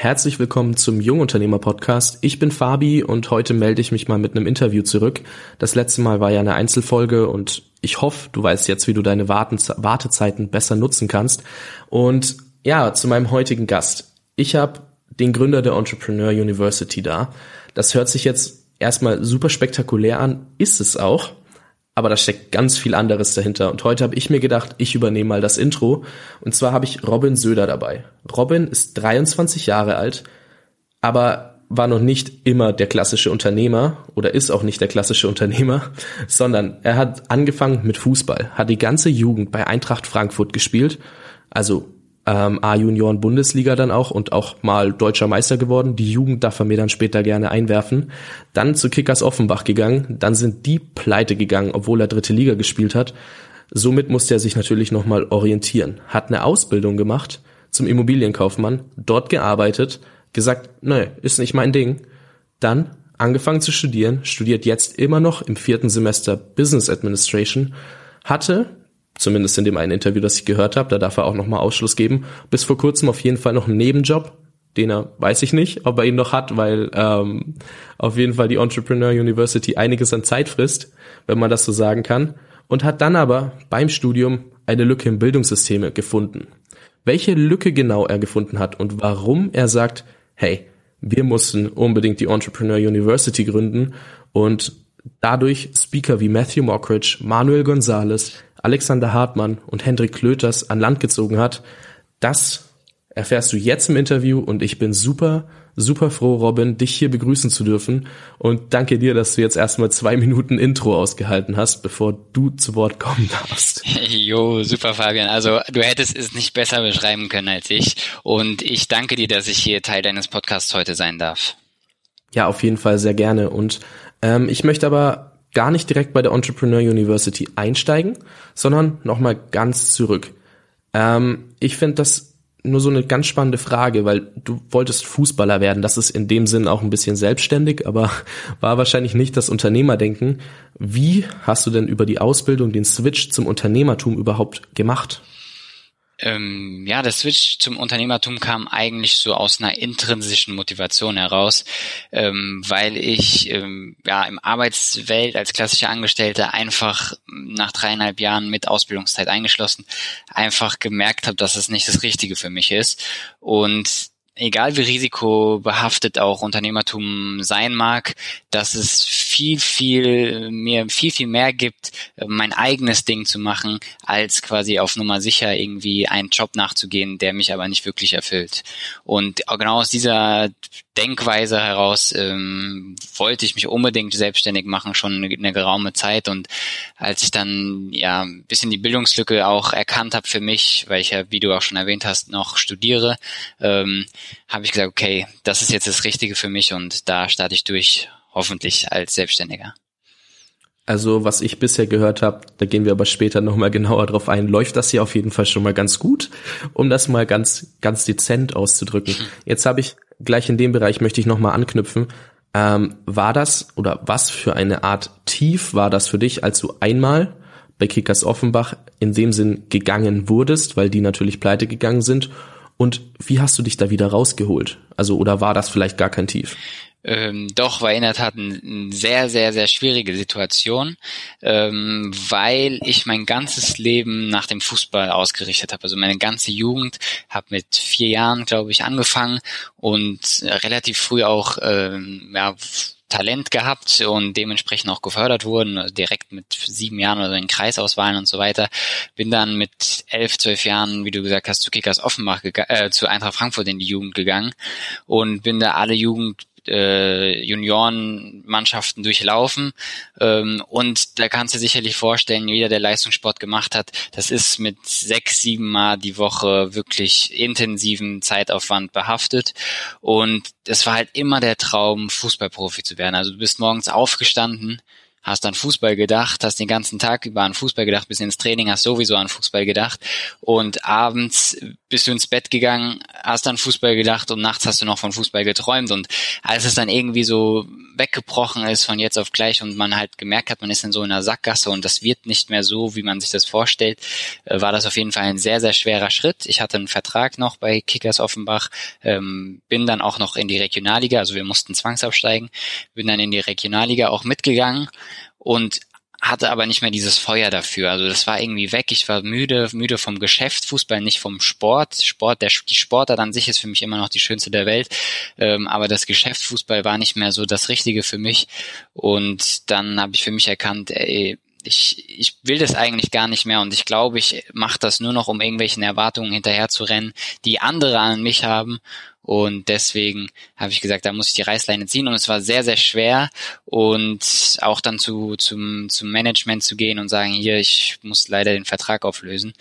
Herzlich willkommen zum Jungunternehmer Podcast. Ich bin Fabi und heute melde ich mich mal mit einem Interview zurück. Das letzte Mal war ja eine Einzelfolge und ich hoffe, du weißt jetzt, wie du deine Wartezeiten besser nutzen kannst. Und ja, zu meinem heutigen Gast. Ich habe den Gründer der Entrepreneur University da. Das hört sich jetzt erstmal super spektakulär an, ist es auch aber da steckt ganz viel anderes dahinter. Und heute habe ich mir gedacht, ich übernehme mal das Intro. Und zwar habe ich Robin Söder dabei. Robin ist 23 Jahre alt, aber war noch nicht immer der klassische Unternehmer oder ist auch nicht der klassische Unternehmer, sondern er hat angefangen mit Fußball, hat die ganze Jugend bei Eintracht Frankfurt gespielt, also ähm, A-Junioren-Bundesliga dann auch und auch mal deutscher Meister geworden. Die Jugend darf er mir dann später gerne einwerfen. Dann zu Kickers Offenbach gegangen. Dann sind die pleite gegangen, obwohl er dritte Liga gespielt hat. Somit musste er sich natürlich nochmal orientieren. Hat eine Ausbildung gemacht zum Immobilienkaufmann, dort gearbeitet, gesagt, nee, ist nicht mein Ding. Dann angefangen zu studieren, studiert jetzt immer noch im vierten Semester Business Administration, hatte zumindest in dem einen Interview, das ich gehört habe, da darf er auch nochmal Ausschluss geben, bis vor kurzem auf jeden Fall noch einen Nebenjob, den er, weiß ich nicht, ob er ihn noch hat, weil ähm, auf jeden Fall die Entrepreneur University einiges an Zeit frisst, wenn man das so sagen kann, und hat dann aber beim Studium eine Lücke im Bildungssystem gefunden. Welche Lücke genau er gefunden hat und warum er sagt, hey, wir mussten unbedingt die Entrepreneur University gründen und dadurch Speaker wie Matthew Mockridge, Manuel Gonzalez, Alexander Hartmann und Hendrik Klöters an Land gezogen hat, das erfährst du jetzt im Interview und ich bin super, super froh, Robin, dich hier begrüßen zu dürfen und danke dir, dass du jetzt erstmal zwei Minuten Intro ausgehalten hast, bevor du zu Wort kommen darfst. Jo, super Fabian. Also du hättest es nicht besser beschreiben können als ich und ich danke dir, dass ich hier Teil deines Podcasts heute sein darf. Ja, auf jeden Fall sehr gerne und ähm, ich möchte aber gar nicht direkt bei der Entrepreneur University einsteigen, sondern nochmal ganz zurück. Ähm, ich finde das nur so eine ganz spannende Frage, weil du wolltest Fußballer werden. Das ist in dem Sinn auch ein bisschen selbstständig, aber war wahrscheinlich nicht das Unternehmerdenken. Wie hast du denn über die Ausbildung den Switch zum Unternehmertum überhaupt gemacht? Ähm, ja, der Switch zum Unternehmertum kam eigentlich so aus einer intrinsischen Motivation heraus, ähm, weil ich ähm, ja im Arbeitswelt als klassischer Angestellter einfach nach dreieinhalb Jahren mit Ausbildungszeit eingeschlossen einfach gemerkt habe, dass es nicht das Richtige für mich ist. Und egal wie risikobehaftet auch Unternehmertum sein mag, dass es viel, viel, mir viel, viel mehr gibt, mein eigenes Ding zu machen, als quasi auf Nummer sicher irgendwie einen Job nachzugehen, der mich aber nicht wirklich erfüllt. Und genau aus dieser Denkweise heraus ähm, wollte ich mich unbedingt selbstständig machen, schon eine, eine geraume Zeit. Und als ich dann ja ein bisschen die Bildungslücke auch erkannt habe für mich, weil ich ja, wie du auch schon erwähnt hast, noch studiere, ähm, habe ich gesagt, okay, das ist jetzt das Richtige für mich und da starte ich durch, hoffentlich als Selbstständiger. Also was ich bisher gehört habe, da gehen wir aber später nochmal genauer drauf ein, läuft das hier auf jeden Fall schon mal ganz gut, um das mal ganz, ganz dezent auszudrücken. Jetzt habe ich gleich in dem Bereich möchte ich nochmal anknüpfen. Ähm, war das oder was für eine Art Tief war das für dich, als du einmal bei Kickers Offenbach in dem Sinn gegangen wurdest, weil die natürlich pleite gegangen sind? Und wie hast du dich da wieder rausgeholt? Also, oder war das vielleicht gar kein Tief? Ähm, doch, war in der Tat eine sehr, sehr, sehr schwierige Situation, ähm, weil ich mein ganzes Leben nach dem Fußball ausgerichtet habe. Also meine ganze Jugend habe mit vier Jahren, glaube ich, angefangen und relativ früh auch ähm, ja, Talent gehabt und dementsprechend auch gefördert wurden, also direkt mit sieben Jahren oder in Kreisauswahlen und so weiter. Bin dann mit elf, zwölf Jahren, wie du gesagt hast, zu Kickers Offenbach, äh, zu Eintracht Frankfurt in die Jugend gegangen und bin da alle Jugend äh, Juniorenmannschaften durchlaufen. Ähm, und da kannst du sicherlich vorstellen, jeder, der Leistungssport gemacht hat, das ist mit sechs, sieben Mal die Woche wirklich intensiven Zeitaufwand behaftet. Und es war halt immer der Traum, Fußballprofi zu werden. Also du bist morgens aufgestanden, hast an Fußball gedacht, hast den ganzen Tag über an Fußball gedacht, bis ins Training hast sowieso an Fußball gedacht und abends bist du ins Bett gegangen, hast an Fußball gedacht und nachts hast du noch von Fußball geträumt und als es dann irgendwie so weggebrochen ist von jetzt auf gleich und man halt gemerkt hat, man ist in so einer Sackgasse und das wird nicht mehr so, wie man sich das vorstellt, äh, war das auf jeden Fall ein sehr, sehr schwerer Schritt. Ich hatte einen Vertrag noch bei Kickers Offenbach, ähm, bin dann auch noch in die Regionalliga, also wir mussten zwangsabsteigen, bin dann in die Regionalliga auch mitgegangen und hatte aber nicht mehr dieses Feuer dafür. Also das war irgendwie weg. Ich war müde, müde vom Geschäft, Fußball, nicht vom Sport. Sport, der die Sportart an sich ist für mich immer noch die schönste der Welt. Ähm, aber das Geschäft Fußball war nicht mehr so das Richtige für mich. Und dann habe ich für mich erkannt, ey, ich, ich will das eigentlich gar nicht mehr und ich glaube, ich mache das nur noch, um irgendwelchen Erwartungen hinterher zu rennen, die andere an mich haben und deswegen habe ich gesagt, da muss ich die Reißleine ziehen. Und es war sehr, sehr schwer. Und auch dann zu, zum, zum Management zu gehen und sagen, hier, ich muss leider den Vertrag auflösen.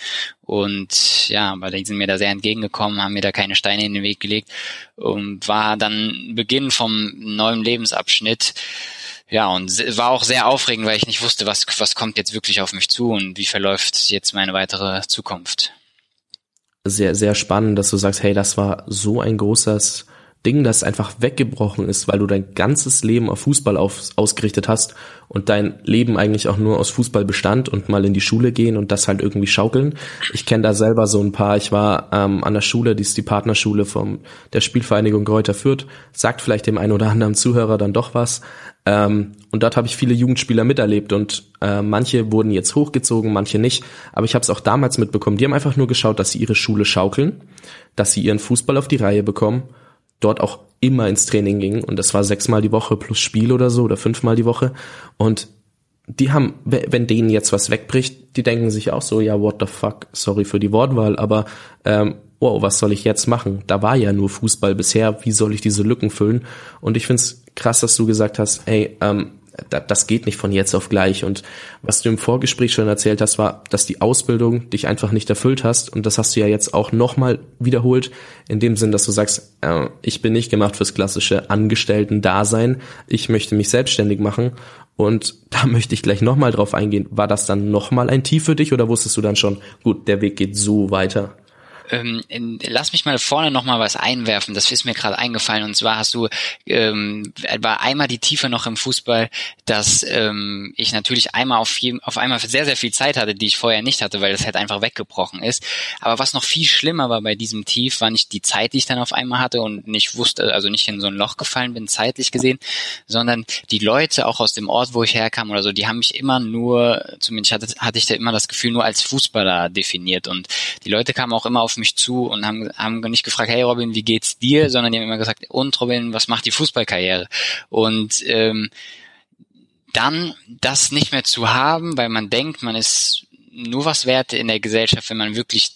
Und ja, aber die sind mir da sehr entgegengekommen, haben mir da keine Steine in den Weg gelegt und war dann Beginn vom neuen Lebensabschnitt. Ja, und war auch sehr aufregend, weil ich nicht wusste, was, was kommt jetzt wirklich auf mich zu und wie verläuft jetzt meine weitere Zukunft sehr, sehr spannend, dass du sagst, hey, das war so ein großes Ding, das einfach weggebrochen ist, weil du dein ganzes Leben auf Fußball auf, ausgerichtet hast und dein Leben eigentlich auch nur aus Fußball bestand und mal in die Schule gehen und das halt irgendwie schaukeln. Ich kenne da selber so ein paar. Ich war ähm, an der Schule, die ist die Partnerschule vom der Spielvereinigung Kräuter Fürth. Sagt vielleicht dem einen oder anderen Zuhörer dann doch was. Ähm, und dort habe ich viele Jugendspieler miterlebt und äh, manche wurden jetzt hochgezogen, manche nicht. Aber ich habe es auch damals mitbekommen. Die haben einfach nur geschaut, dass sie ihre Schule schaukeln, dass sie ihren Fußball auf die Reihe bekommen dort auch immer ins Training ging und das war sechsmal die Woche plus Spiel oder so oder fünfmal die Woche und die haben, wenn denen jetzt was wegbricht, die denken sich auch so, ja, what the fuck, sorry für die Wortwahl, aber ähm, wow, was soll ich jetzt machen? Da war ja nur Fußball bisher, wie soll ich diese Lücken füllen? Und ich find's krass, dass du gesagt hast, hey, ähm, das geht nicht von jetzt auf gleich. Und was du im Vorgespräch schon erzählt hast, war, dass die Ausbildung dich einfach nicht erfüllt hast. Und das hast du ja jetzt auch nochmal wiederholt, in dem Sinn, dass du sagst, äh, ich bin nicht gemacht fürs klassische Angestellten-Dasein. Ich möchte mich selbstständig machen. Und da möchte ich gleich nochmal drauf eingehen. War das dann nochmal ein Tief für dich oder wusstest du dann schon, gut, der Weg geht so weiter? Ähm, lass mich mal vorne noch mal was einwerfen. Das ist mir gerade eingefallen. Und zwar hast du ähm, war einmal die Tiefe noch im Fußball, dass ähm, ich natürlich einmal auf, jedem, auf einmal sehr sehr viel Zeit hatte, die ich vorher nicht hatte, weil das halt einfach weggebrochen ist. Aber was noch viel schlimmer war bei diesem Tief, war nicht die Zeit, die ich dann auf einmal hatte und nicht wusste, also nicht in so ein Loch gefallen bin zeitlich gesehen, sondern die Leute auch aus dem Ort, wo ich herkam oder so, die haben mich immer nur, zumindest hatte, hatte ich da immer das Gefühl, nur als Fußballer definiert und die Leute kamen auch immer auf mich zu und haben, haben nicht gefragt, hey Robin, wie geht's dir, sondern die haben immer gesagt, und Robin, was macht die Fußballkarriere? Und ähm, dann das nicht mehr zu haben, weil man denkt, man ist nur was wert in der Gesellschaft, wenn man wirklich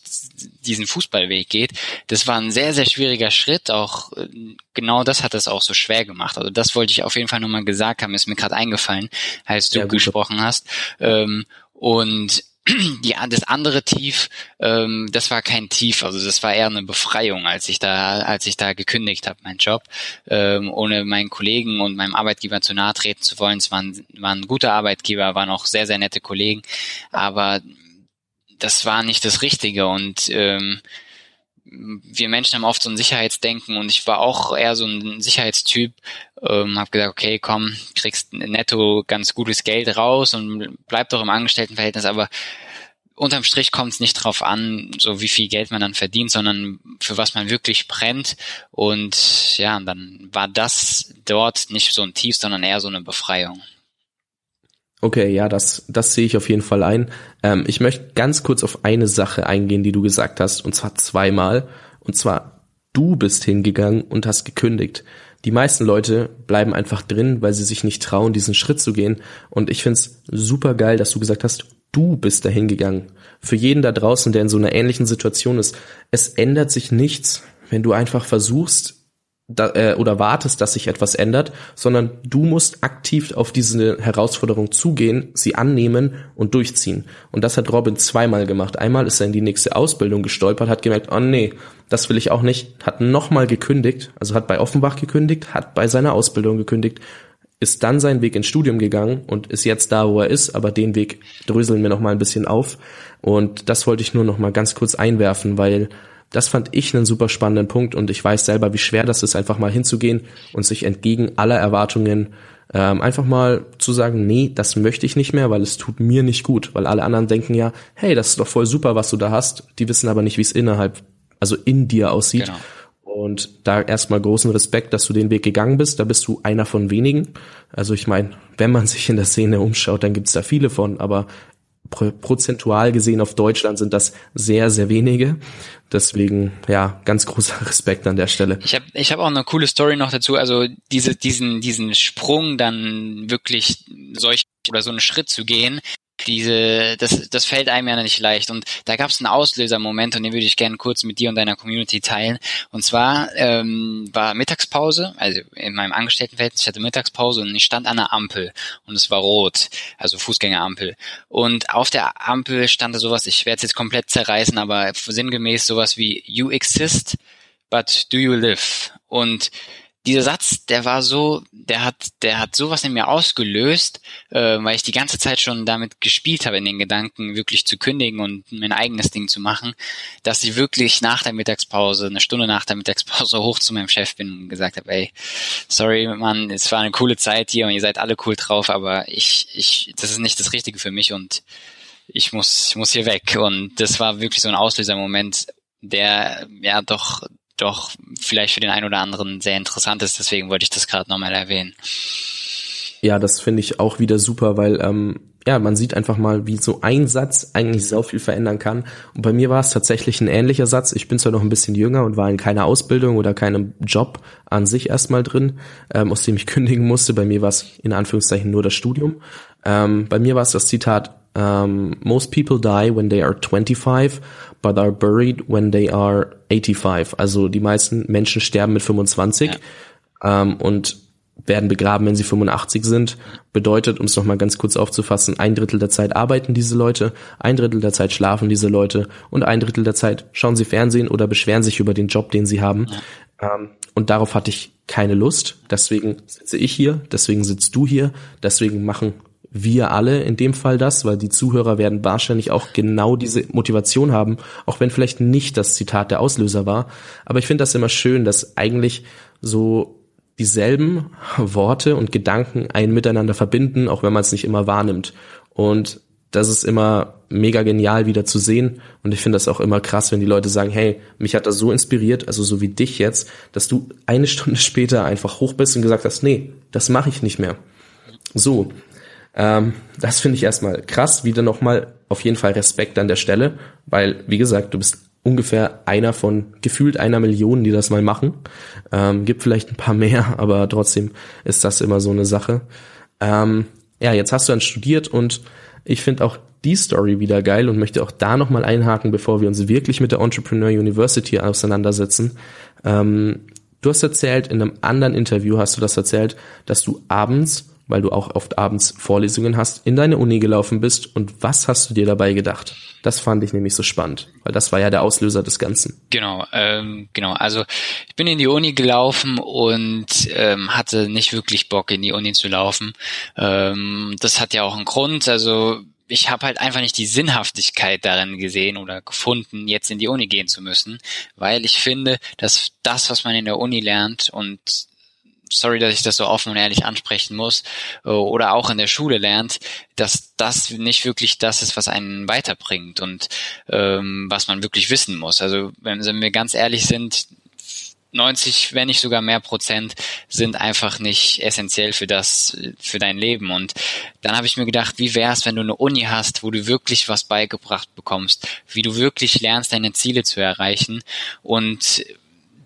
diesen Fußballweg geht. Das war ein sehr, sehr schwieriger Schritt. Auch äh, genau das hat es auch so schwer gemacht. Also das wollte ich auf jeden Fall nochmal gesagt haben, ist mir gerade eingefallen, als du ja, gesprochen hast. Ähm, und die, das andere Tief, ähm, das war kein Tief, also das war eher eine Befreiung, als ich da, als ich da gekündigt habe, mein Job, ähm, ohne meinen Kollegen und meinem Arbeitgeber zu nahe treten zu wollen. Es waren, waren gute Arbeitgeber, waren auch sehr, sehr nette Kollegen, aber das war nicht das Richtige und ähm, wir Menschen haben oft so ein Sicherheitsdenken und ich war auch eher so ein Sicherheitstyp, ähm, habe gesagt, okay, komm, kriegst netto ganz gutes Geld raus und bleib doch im Angestelltenverhältnis, aber unterm Strich kommt es nicht drauf an, so wie viel Geld man dann verdient, sondern für was man wirklich brennt. Und ja, dann war das dort nicht so ein Tief, sondern eher so eine Befreiung. Okay, ja, das, das sehe ich auf jeden Fall ein. Ähm, ich möchte ganz kurz auf eine Sache eingehen, die du gesagt hast, und zwar zweimal. Und zwar, du bist hingegangen und hast gekündigt. Die meisten Leute bleiben einfach drin, weil sie sich nicht trauen, diesen Schritt zu gehen. Und ich find's super geil, dass du gesagt hast, du bist dahin gegangen. Für jeden da draußen, der in so einer ähnlichen Situation ist, es ändert sich nichts, wenn du einfach versuchst, da, äh, oder wartest, dass sich etwas ändert, sondern du musst aktiv auf diese Herausforderung zugehen, sie annehmen und durchziehen. Und das hat Robin zweimal gemacht. Einmal ist er in die nächste Ausbildung gestolpert, hat gemerkt, oh nee, das will ich auch nicht, hat nochmal gekündigt, also hat bei Offenbach gekündigt, hat bei seiner Ausbildung gekündigt, ist dann seinen Weg ins Studium gegangen und ist jetzt da, wo er ist, aber den Weg dröseln wir nochmal ein bisschen auf. Und das wollte ich nur nochmal ganz kurz einwerfen, weil das fand ich einen super spannenden Punkt und ich weiß selber, wie schwer das ist, einfach mal hinzugehen und sich entgegen aller Erwartungen Ähm, einfach mal zu sagen, nee, das möchte ich nicht mehr, weil es tut mir nicht gut, weil alle anderen denken ja, hey, das ist doch voll super, was du da hast. Die wissen aber nicht, wie es innerhalb, also in dir aussieht. Genau. Und da erstmal großen Respekt, dass du den Weg gegangen bist. Da bist du einer von wenigen. Also ich meine, wenn man sich in der Szene umschaut, dann gibt's da viele von, aber prozentual gesehen auf Deutschland sind das sehr, sehr wenige. Deswegen, ja, ganz großer Respekt an der Stelle. Ich habe ich hab auch eine coole Story noch dazu. Also diese, diesen, diesen Sprung dann wirklich solch oder so einen Schritt zu gehen, diese, das, das fällt einem ja nicht leicht. Und da gab es einen Auslösermoment und den würde ich gerne kurz mit dir und deiner Community teilen. Und zwar ähm, war Mittagspause, also in meinem Angestelltenverhältnis, ich hatte Mittagspause und ich stand an der Ampel und es war rot, also Fußgängerampel. Und auf der Ampel stand da sowas, ich werde es jetzt komplett zerreißen, aber sinngemäß sowas wie You exist, but do you live? Und dieser Satz, der war so, der hat, der hat sowas in mir ausgelöst, äh, weil ich die ganze Zeit schon damit gespielt habe, in den Gedanken wirklich zu kündigen und mein eigenes Ding zu machen, dass ich wirklich nach der Mittagspause, eine Stunde nach der Mittagspause hoch zu meinem Chef bin und gesagt habe, ey, sorry, Mann, es war eine coole Zeit hier und ihr seid alle cool drauf, aber ich, ich, das ist nicht das Richtige für mich und ich muss, ich muss hier weg. Und das war wirklich so ein Auslösermoment, der ja doch doch vielleicht für den einen oder anderen sehr interessant ist. Deswegen wollte ich das gerade nochmal erwähnen. Ja, das finde ich auch wieder super, weil ähm, ja, man sieht einfach mal, wie so ein Satz eigentlich so viel verändern kann. Und bei mir war es tatsächlich ein ähnlicher Satz. Ich bin zwar noch ein bisschen jünger und war in keiner Ausbildung oder keinem Job an sich erstmal drin, ähm, aus dem ich kündigen musste. Bei mir war es in Anführungszeichen nur das Studium. Ähm, bei mir war es das Zitat, um, most people die when they are 25, but are buried when they are 85. Also die meisten Menschen sterben mit 25 ja. ähm, und werden begraben, wenn sie 85 sind. Bedeutet, um es nochmal ganz kurz aufzufassen, ein Drittel der Zeit arbeiten diese Leute, ein Drittel der Zeit schlafen diese Leute und ein Drittel der Zeit schauen sie Fernsehen oder beschweren sich über den Job, den sie haben. Ja. Ähm, und darauf hatte ich keine Lust. Deswegen sitze ich hier, deswegen sitzt du hier, deswegen machen wir alle in dem Fall das, weil die Zuhörer werden wahrscheinlich auch genau diese Motivation haben, auch wenn vielleicht nicht das Zitat der Auslöser war. Aber ich finde das immer schön, dass eigentlich so dieselben Worte und Gedanken ein miteinander verbinden, auch wenn man es nicht immer wahrnimmt. Und das ist immer mega genial wieder zu sehen. Und ich finde das auch immer krass, wenn die Leute sagen, hey, mich hat das so inspiriert, also so wie dich jetzt, dass du eine Stunde später einfach hoch bist und gesagt hast, nee, das mache ich nicht mehr. So, ähm, das finde ich erstmal krass. Wieder nochmal auf jeden Fall Respekt an der Stelle, weil, wie gesagt, du bist ungefähr einer von gefühlt einer Million, die das mal machen. Ähm, gibt vielleicht ein paar mehr, aber trotzdem ist das immer so eine Sache. Ähm, ja, jetzt hast du dann studiert und ich finde auch die Story wieder geil und möchte auch da nochmal einhaken, bevor wir uns wirklich mit der Entrepreneur University auseinandersetzen. Ähm, du hast erzählt, in einem anderen Interview hast du das erzählt, dass du abends weil du auch oft abends Vorlesungen hast, in deine Uni gelaufen bist und was hast du dir dabei gedacht? Das fand ich nämlich so spannend, weil das war ja der Auslöser des Ganzen. Genau, ähm, genau. Also ich bin in die Uni gelaufen und ähm, hatte nicht wirklich Bock, in die Uni zu laufen. Ähm, das hat ja auch einen Grund. Also ich habe halt einfach nicht die Sinnhaftigkeit darin gesehen oder gefunden, jetzt in die Uni gehen zu müssen, weil ich finde, dass das, was man in der Uni lernt und sorry, dass ich das so offen und ehrlich ansprechen muss, äh, oder auch in der Schule lernt, dass das nicht wirklich das ist, was einen weiterbringt und ähm, was man wirklich wissen muss. Also wenn, wenn wir ganz ehrlich sind, 90, wenn nicht sogar mehr Prozent sind einfach nicht essentiell für das, für dein Leben. Und dann habe ich mir gedacht, wie wär's, wenn du eine Uni hast, wo du wirklich was beigebracht bekommst, wie du wirklich lernst, deine Ziele zu erreichen und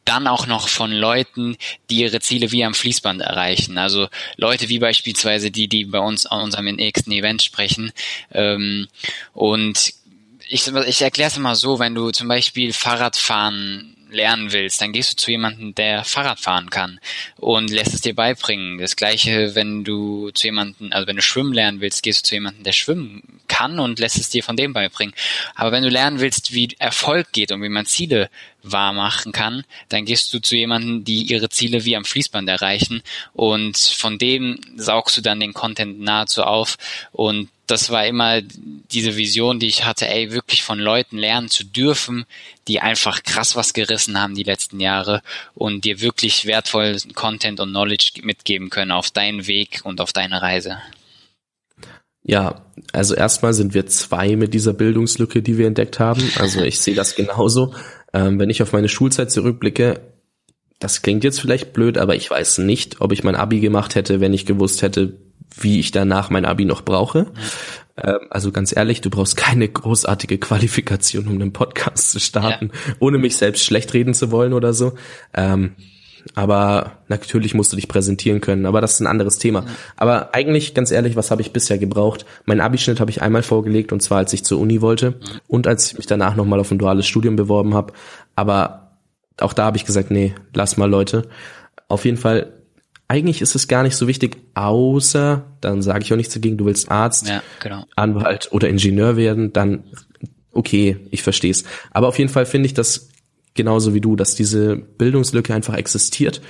dann auch noch von Leuten, die ihre Ziele wie am Fließband erreichen. Also Leute wie beispielsweise die, die bei uns an unserem nächsten Event sprechen. Ähm, und ich, ich erkläre es mal so, wenn du zum Beispiel Fahrradfahren lernen willst, dann gehst du zu jemandem, der Fahrrad fahren kann und lässt es dir beibringen. Das gleiche, wenn du zu jemandem, also wenn du schwimmen lernen willst, gehst du zu jemandem, der schwimmen kann und lässt es dir von dem beibringen. Aber wenn du lernen willst, wie Erfolg geht und wie man Ziele wahr machen kann, dann gehst du zu jemanden, die ihre Ziele wie am Fließband erreichen und von dem saugst du dann den Content nahezu auf und das war immer diese Vision, die ich hatte, ey, wirklich von Leuten lernen zu dürfen, die einfach krass was gerissen haben die letzten Jahre und dir wirklich wertvollen Content und Knowledge mitgeben können auf deinen Weg und auf deine Reise. Ja, also erstmal sind wir zwei mit dieser Bildungslücke, die wir entdeckt haben. Also ich sehe das genauso. Ähm, wenn ich auf meine Schulzeit zurückblicke, das klingt jetzt vielleicht blöd, aber ich weiß nicht, ob ich mein Abi gemacht hätte, wenn ich gewusst hätte, wie ich danach mein Abi noch brauche. Ähm, also ganz ehrlich, du brauchst keine großartige Qualifikation, um einen Podcast zu starten, ja. ohne mich selbst schlecht reden zu wollen oder so. Ähm, aber natürlich musst du dich präsentieren können, aber das ist ein anderes Thema. Ja. Aber eigentlich, ganz ehrlich, was habe ich bisher gebraucht? Mein Abischnitt habe ich einmal vorgelegt und zwar als ich zur Uni wollte mhm. und als ich mich danach nochmal auf ein duales Studium beworben habe. Aber auch da habe ich gesagt, nee, lass mal Leute. Auf jeden Fall, eigentlich ist es gar nicht so wichtig, außer, dann sage ich auch nichts dagegen, du willst Arzt, ja, genau. Anwalt oder Ingenieur werden, dann okay, ich verstehe es. Aber auf jeden Fall finde ich das genauso wie du, dass diese Bildungslücke einfach existiert.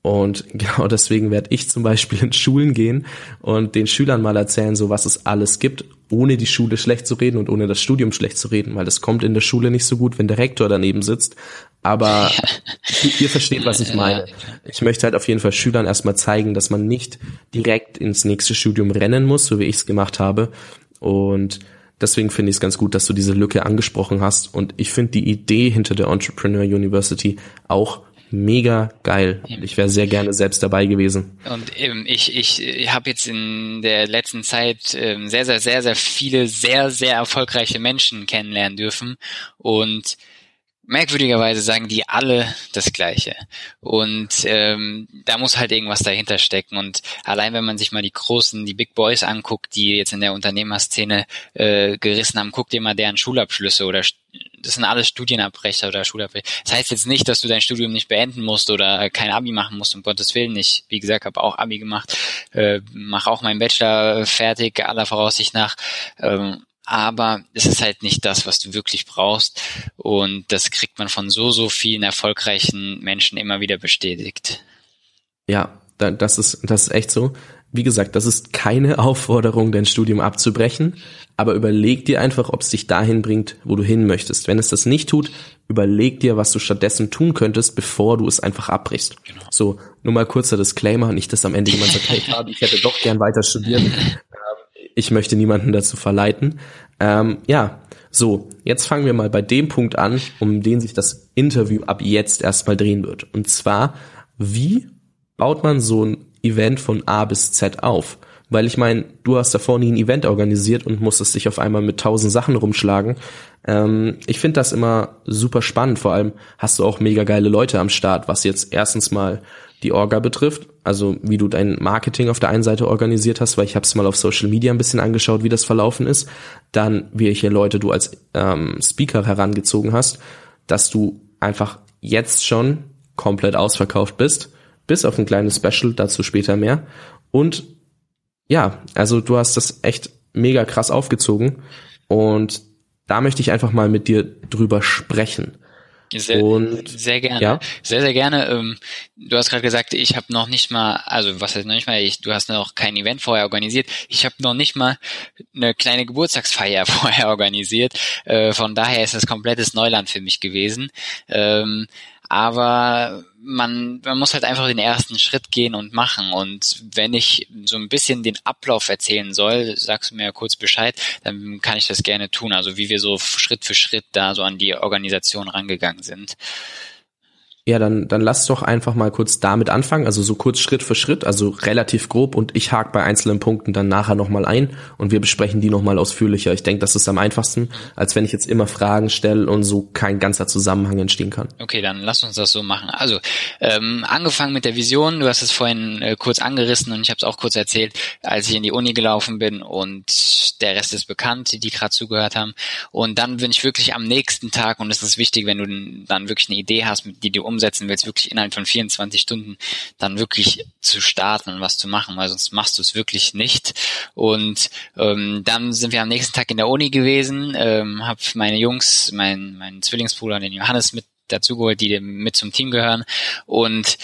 Und genau deswegen werde ich zum Beispiel in Schulen gehen und den Schülern mal erzählen, so was es alles gibt, ohne die Schule schlecht zu reden und ohne das Studium schlecht zu reden, weil das kommt in der Schule nicht so gut, wenn der Rektor daneben sitzt. Aber ihr versteht, was ich meine. Ich möchte halt auf jeden Fall Schülern erstmal zeigen, dass man nicht direkt ins nächste Studium rennen muss, so wie ich es gemacht habe. Und Deswegen finde ich es ganz gut, dass du diese Lücke angesprochen hast. Und ich finde die Idee hinter der Entrepreneur University auch mega geil. Ich wäre sehr gerne selbst dabei gewesen. Und ähm, ich, ich, ich habe jetzt in der letzten Zeit ähm, sehr, sehr, sehr, sehr viele sehr, sehr erfolgreiche Menschen kennenlernen dürfen. Und merkwürdigerweise sagen die alle das Gleiche. Und ähm, da muss halt irgendwas dahinter stecken. Und allein wenn man sich mal die großen, die Big Boys anguckt, die jetzt in der Unternehmerszene äh, gerissen haben, guck dir mal deren Schulabschlüsse oder das sind alles Studienabbrecher oder Schulabbrecher. Das heißt jetzt nicht, dass du dein Studium nicht beenden musst oder kein Abi machen musst, um Gottes Willen nicht. Wie gesagt, habe auch Abi gemacht, äh, mache auch meinen Bachelor fertig, aller Voraussicht nach. Ähm, aber es ist halt nicht das, was du wirklich brauchst. Und das kriegt man von so, so vielen erfolgreichen Menschen immer wieder bestätigt. Ja, das ist, das ist echt so. Wie gesagt, das ist keine Aufforderung, dein Studium abzubrechen, aber überleg dir einfach, ob es dich dahin bringt, wo du hin möchtest. Wenn es das nicht tut, überleg dir, was du stattdessen tun könntest, bevor du es einfach abbrichst. Genau. So, nur mal kurzer Disclaimer, nicht, dass am Ende jemand sagt, hey Fabi, ich hätte doch gern weiter studiert ich möchte niemanden dazu verleiten. Ähm, ja, so, jetzt fangen wir mal bei dem Punkt an, um den sich das Interview ab jetzt erstmal drehen wird. Und zwar, wie baut man so ein Event von A bis Z auf? Weil ich meine, du hast davor nie ein Event organisiert und musstest dich auf einmal mit tausend Sachen rumschlagen. Ähm, ich finde das immer super spannend. Vor allem hast du auch mega geile Leute am Start, was jetzt erstens mal die Orga betrifft, also wie du dein Marketing auf der einen Seite organisiert hast, weil ich habe es mal auf Social Media ein bisschen angeschaut, wie das verlaufen ist, dann welche Leute du als ähm, Speaker herangezogen hast, dass du einfach jetzt schon komplett ausverkauft bist, bis auf ein kleines Special, dazu später mehr. Und ja, also du hast das echt mega krass aufgezogen und da möchte ich einfach mal mit dir drüber sprechen. Sehr, und, sehr gerne. Ja? Sehr, sehr gerne. Ähm, du hast gerade gesagt, ich habe noch nicht mal, also was heißt noch nicht mal, ich, du hast noch kein Event vorher organisiert. Ich habe noch nicht mal eine kleine Geburtstagsfeier vorher organisiert. Äh, von daher ist das komplettes Neuland für mich gewesen. Aber man, man muss halt einfach den ersten Schritt gehen und machen. Und wenn ich so ein bisschen den Ablauf erzählen soll, sagst du mir ja kurz Bescheid, dann kann ich das gerne tun. Also wie wir so Schritt für Schritt da so an die Organisation rangegangen sind. Ja, dann, dann lass doch einfach mal kurz damit anfangen, also so kurz Schritt für Schritt, also relativ grob und ich hake bei einzelnen Punkten dann nachher nochmal ein und wir besprechen die nochmal ausführlicher. Ich denke, das ist am einfachsten, als wenn ich jetzt immer Fragen stelle und so kein ganzer Zusammenhang entstehen kann. Okay, dann lass uns das so machen. Also, ähm, angefangen mit der Vision, du hast es vorhin äh, kurz angerissen und ich habe es auch kurz erzählt, als ich in die Uni gelaufen bin und der Rest ist bekannt, die, die gerade zugehört haben. Und dann bin ich wirklich am nächsten Tag, und es ist wichtig, wenn du dann wirklich eine Idee hast, die du umsetzen willst, wirklich innerhalb von 24 Stunden dann wirklich zu starten und was zu machen, weil sonst machst du es wirklich nicht. Und ähm, dann sind wir am nächsten Tag in der Uni gewesen, ähm, habe meine Jungs, mein, Zwillingsbruder, den Johannes mit dazugeholt, die mit zum Team gehören und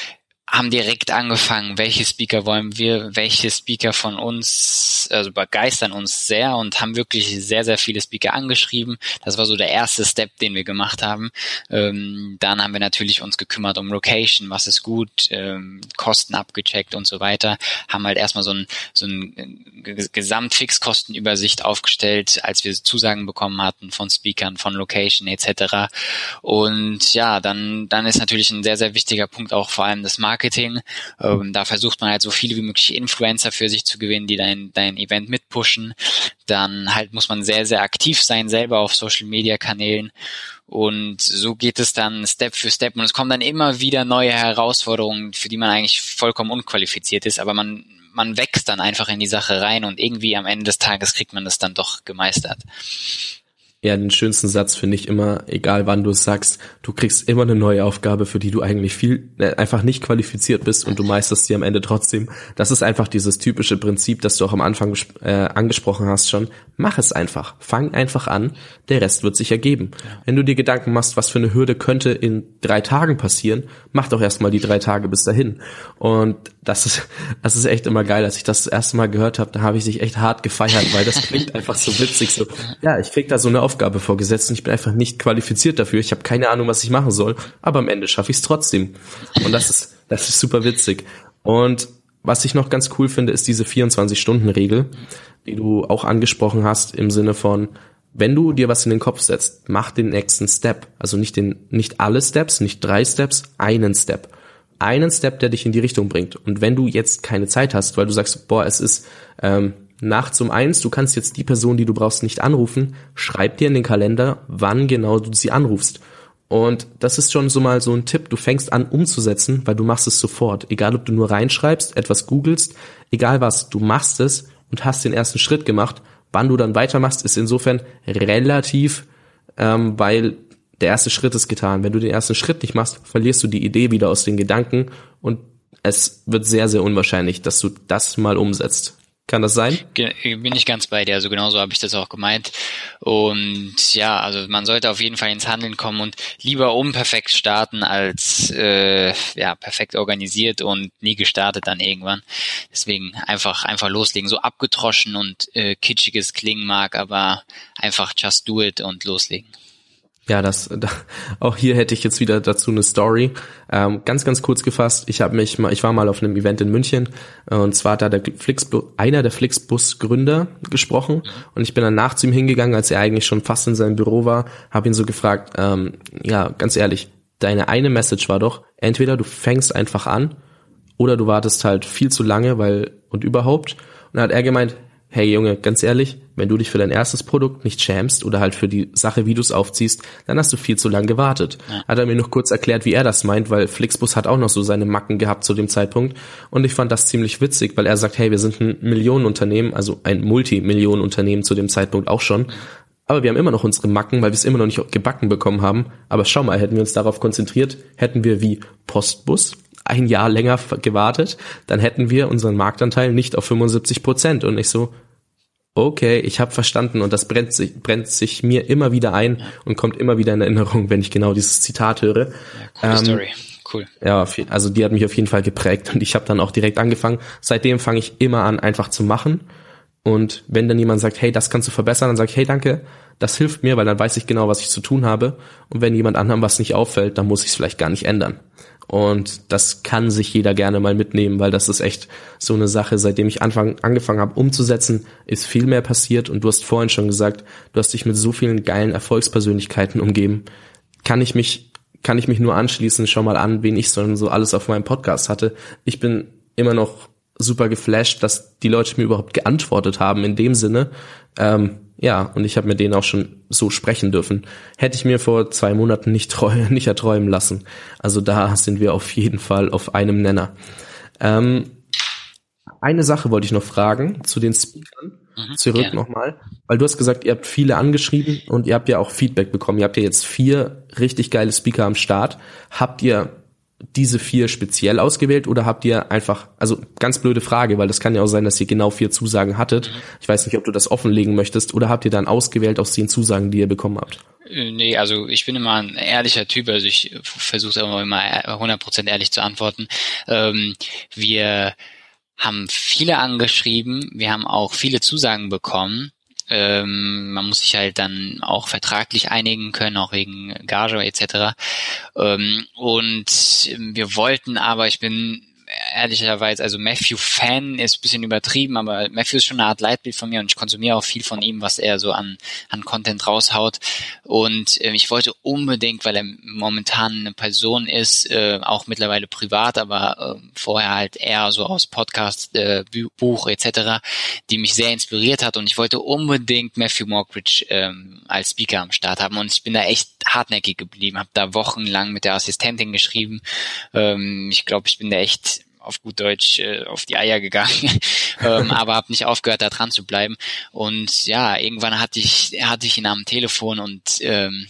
haben direkt angefangen, welche Speaker wollen wir, welche Speaker von uns, also begeistern uns sehr und haben wirklich sehr, sehr viele Speaker angeschrieben. Das war so der erste Step, den wir gemacht haben. Ähm, dann haben wir natürlich uns gekümmert um Location, was ist gut, ähm, Kosten abgecheckt und so weiter. Haben halt erstmal so ein, so ein Gesamtfixkostenübersicht aufgestellt, als wir Zusagen bekommen hatten von Speakern, von Location etc. Und ja, dann, dann ist natürlich ein sehr, sehr wichtiger Punkt auch vor allem das Marketing Marketing. Ähm, da versucht man halt so viele wie möglich Influencer für sich zu gewinnen, die dein, dein Event mitpushen. Dann halt muss man sehr, sehr aktiv sein, selber auf Social Media Kanälen. Und so geht es dann Step für Step. Und es kommen dann immer wieder neue Herausforderungen, für die man eigentlich vollkommen unqualifiziert ist. Aber man, man wächst dann einfach in die Sache rein und irgendwie am Ende des Tages kriegt man das dann doch gemeistert ja, den schönsten Satz finde ich immer, egal wann du es sagst, du kriegst immer eine neue Aufgabe, für die du eigentlich viel, äh, einfach nicht qualifiziert bist und du meisterst sie am Ende trotzdem. Das ist einfach dieses typische Prinzip, das du auch am Anfang äh, angesprochen hast schon. Mach es einfach. Fang einfach an. Der Rest wird sich ergeben. Wenn du dir Gedanken machst, was für eine Hürde könnte in drei Tagen passieren, mach doch erstmal die drei Tage bis dahin. Und das ist, das ist echt immer geil. Als ich das, das erste Mal gehört habe, da habe ich dich echt hart gefeiert, weil das klingt einfach so witzig. So, ja, ich krieg da so eine Aufgabe vorgesetzt und ich bin einfach nicht qualifiziert dafür. Ich habe keine Ahnung, was ich machen soll, aber am Ende schaffe ich es trotzdem. Und das ist, das ist super witzig. Und was ich noch ganz cool finde, ist diese 24-Stunden-Regel, die du auch angesprochen hast im Sinne von, wenn du dir was in den Kopf setzt, mach den nächsten Step. Also nicht den, nicht alle Steps, nicht drei Steps, einen Step. Einen Step, der dich in die Richtung bringt. Und wenn du jetzt keine Zeit hast, weil du sagst, boah, es ist ähm, nachts um eins, du kannst jetzt die Person, die du brauchst, nicht anrufen, schreib dir in den Kalender, wann genau du sie anrufst. Und das ist schon so mal so ein Tipp, du fängst an umzusetzen, weil du machst es sofort. Egal, ob du nur reinschreibst, etwas googelst, egal was, du machst es und hast den ersten Schritt gemacht. Wann du dann weitermachst, ist insofern relativ, ähm, weil der erste Schritt ist getan. Wenn du den ersten Schritt nicht machst, verlierst du die Idee wieder aus den Gedanken und es wird sehr, sehr unwahrscheinlich, dass du das mal umsetzt. Kann das sein? Bin ich ganz bei dir. Also genauso habe ich das auch gemeint. Und ja, also man sollte auf jeden Fall ins Handeln kommen und lieber unperfekt starten als äh, ja perfekt organisiert und nie gestartet dann irgendwann. Deswegen einfach einfach loslegen. So abgetroschen und äh, kitschiges klingen mag, aber einfach just do it und loslegen. Ja, das da, auch hier hätte ich jetzt wieder dazu eine Story. Ähm, ganz ganz kurz gefasst. Ich habe mich mal, ich war mal auf einem Event in München äh, und zwar hat da der Flixbus, einer der Flixbus Gründer gesprochen und ich bin dann nach zu ihm hingegangen, als er eigentlich schon fast in seinem Büro war, habe ihn so gefragt, ähm, ja ganz ehrlich, deine eine Message war doch, entweder du fängst einfach an oder du wartest halt viel zu lange, weil und überhaupt. Und dann hat er gemeint, hey Junge, ganz ehrlich, wenn du dich für dein erstes Produkt nicht schämst oder halt für die Sache, wie du es aufziehst, dann hast du viel zu lang gewartet. Ja. Hat er mir noch kurz erklärt, wie er das meint, weil Flixbus hat auch noch so seine Macken gehabt zu dem Zeitpunkt. Und ich fand das ziemlich witzig, weil er sagt, hey, wir sind ein Millionenunternehmen, also ein Multimillionenunternehmen zu dem Zeitpunkt auch schon. Aber wir haben immer noch unsere Macken, weil wir es immer noch nicht gebacken bekommen haben. Aber schau mal, hätten wir uns darauf konzentriert, hätten wir wie Postbus ein Jahr länger gewartet, dann hätten wir unseren Marktanteil nicht auf 75 Prozent. Und ich so, okay, ich habe verstanden und das brennt sich, brennt sich mir immer wieder ein und kommt immer wieder in Erinnerung, wenn ich genau dieses Zitat höre. Ja, coole ähm, Story. Cool. Ja, also die hat mich auf jeden Fall geprägt und ich habe dann auch direkt angefangen. Seitdem fange ich immer an, einfach zu machen. Und wenn dann jemand sagt, hey, das kannst du verbessern, dann sage ich, hey, danke, das hilft mir, weil dann weiß ich genau, was ich zu tun habe. Und wenn jemand anderem was nicht auffällt, dann muss ich es vielleicht gar nicht ändern. Und das kann sich jeder gerne mal mitnehmen, weil das ist echt so eine Sache, seitdem ich Anfang, angefangen habe umzusetzen, ist viel mehr passiert. Und du hast vorhin schon gesagt, du hast dich mit so vielen geilen Erfolgspersönlichkeiten umgeben. Kann ich mich, kann ich mich nur anschließen, schau mal an, wen ich so, so alles auf meinem Podcast hatte. Ich bin immer noch super geflasht, dass die Leute mir überhaupt geantwortet haben in dem Sinne. Ähm, ja, und ich habe mit denen auch schon so sprechen dürfen. Hätte ich mir vor zwei Monaten nicht, treu, nicht erträumen lassen. Also da sind wir auf jeden Fall auf einem Nenner. Ähm, eine Sache wollte ich noch fragen zu den Speakern. Mhm, zurück nochmal. Weil du hast gesagt, ihr habt viele angeschrieben und ihr habt ja auch Feedback bekommen. Ihr habt ja jetzt vier richtig geile Speaker am Start. Habt ihr diese vier speziell ausgewählt oder habt ihr einfach, also ganz blöde Frage, weil das kann ja auch sein, dass ihr genau vier Zusagen hattet. Ich weiß nicht, ob du das offenlegen möchtest oder habt ihr dann ausgewählt aus den Zusagen, die ihr bekommen habt? Äh, nee, also ich bin immer ein ehrlicher Typ, also ich versuche immer, immer 100% ehrlich zu antworten. Ähm, wir haben viele angeschrieben, wir haben auch viele Zusagen bekommen ähm, man muss sich halt dann auch vertraglich einigen können, auch wegen Gage etc. Ähm, und wir wollten aber, ich bin ehrlicherweise, also Matthew Fan ist bisschen übertrieben, aber Matthew ist schon eine Art Leitbild von mir und ich konsumiere auch viel von ihm, was er so an, an Content raushaut. Und äh, ich wollte unbedingt, weil er momentan eine Person ist, äh, auch mittlerweile privat, aber äh, vorher halt eher so aus Podcast, äh, Buch etc., die mich sehr inspiriert hat und ich wollte unbedingt Matthew Mockridge ähm, als Speaker am Start haben und ich bin da echt hartnäckig geblieben, habe da wochenlang mit der Assistentin geschrieben. Ähm, ich glaube, ich bin da echt auf gut Deutsch äh, auf die Eier gegangen, ähm, aber habe nicht aufgehört, da dran zu bleiben. Und ja, irgendwann hatte ich hatte ich ihn am Telefon und ähm,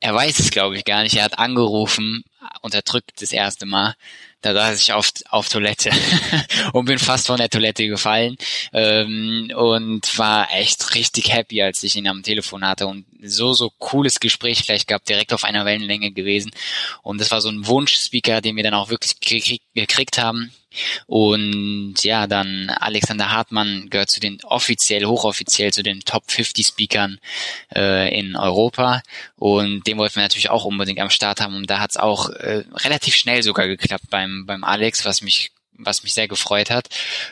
er weiß es, glaube ich, gar nicht. Er hat angerufen, unterdrückt das erste Mal da saß ich auf, auf Toilette und bin fast von der Toilette gefallen ähm, und war echt richtig happy, als ich ihn am Telefon hatte und so, so cooles Gespräch gleich gehabt, direkt auf einer Wellenlänge gewesen. Und das war so ein Wunschspeaker, den wir dann auch wirklich gekriegt, gekriegt haben und ja, dann Alexander Hartmann gehört zu den offiziell, hochoffiziell zu den Top 50 Speakern äh, in Europa. Und den wollten wir natürlich auch unbedingt am Start haben. Und da hat es auch äh, relativ schnell sogar geklappt beim, beim Alex, was mich was mich sehr gefreut hat.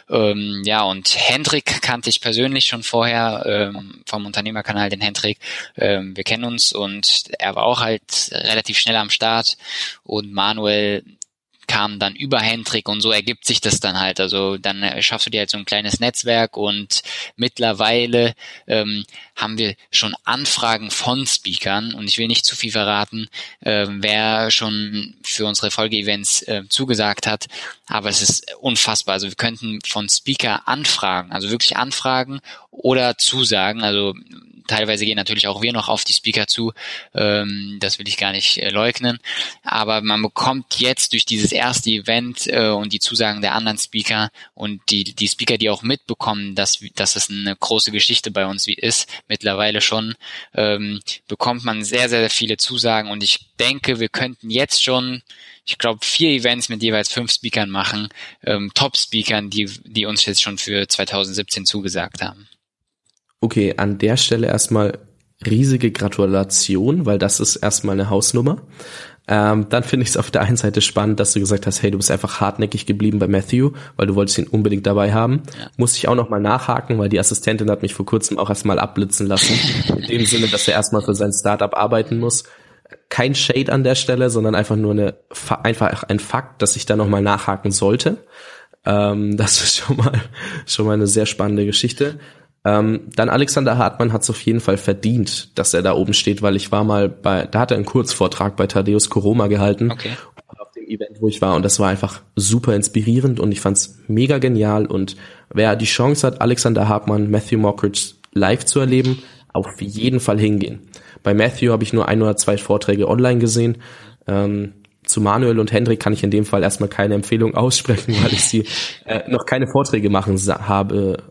Ähm, ja, und Hendrik kannte ich persönlich schon vorher ähm, vom Unternehmerkanal, den Hendrik. Ähm, wir kennen uns und er war auch halt relativ schnell am Start. Und Manuel kam dann über Hendrik und so ergibt sich das dann halt. Also dann äh, schaffst du dir halt so ein kleines Netzwerk und mittlerweile ähm, haben wir schon Anfragen von Speakern und ich will nicht zu viel verraten, äh, wer schon für unsere Folge-Events äh, zugesagt hat, aber es ist unfassbar. Also wir könnten von Speaker anfragen, also wirklich anfragen oder zusagen. Also teilweise gehen natürlich auch wir noch auf die Speaker zu, ähm, das will ich gar nicht äh, leugnen, aber man bekommt jetzt durch dieses erste Event äh, und die Zusagen der anderen Speaker und die, die Speaker, die auch mitbekommen, dass, dass es eine große Geschichte bei uns wie ist, mittlerweile schon, ähm, bekommt man sehr, sehr viele Zusagen. Und ich denke, wir könnten jetzt schon ich glaube, vier Events mit jeweils fünf Speakern machen, ähm, Top-Speakern, die, die uns jetzt schon für 2017 zugesagt haben. Okay, an der Stelle erstmal riesige Gratulation, weil das ist erstmal eine Hausnummer. Ähm, dann finde ich es auf der einen Seite spannend, dass du gesagt hast, hey, du bist einfach hartnäckig geblieben bei Matthew, weil du wolltest ihn unbedingt dabei haben. Ja. Muss ich auch nochmal nachhaken, weil die Assistentin hat mich vor kurzem auch erstmal abblitzen lassen. In dem Sinne, dass er erstmal für sein Startup arbeiten muss. Kein Shade an der Stelle, sondern einfach nur eine, einfach ein Fakt, dass ich da nochmal nachhaken sollte. Ähm, das ist schon mal, schon mal eine sehr spannende Geschichte. Ähm, dann Alexander Hartmann hat es auf jeden Fall verdient, dass er da oben steht, weil ich war mal bei, da hat er einen Kurzvortrag bei Thaddeus Koroma gehalten. Okay. Auf dem Event, wo ich war und das war einfach super inspirierend und ich fand's mega genial und wer die Chance hat, Alexander Hartmann, Matthew Mockridge live zu erleben, auf jeden Fall hingehen. Bei Matthew habe ich nur ein oder zwei Vorträge online gesehen. Ähm, zu Manuel und Hendrik kann ich in dem Fall erstmal keine Empfehlung aussprechen, weil ich sie äh, noch keine Vorträge machen habe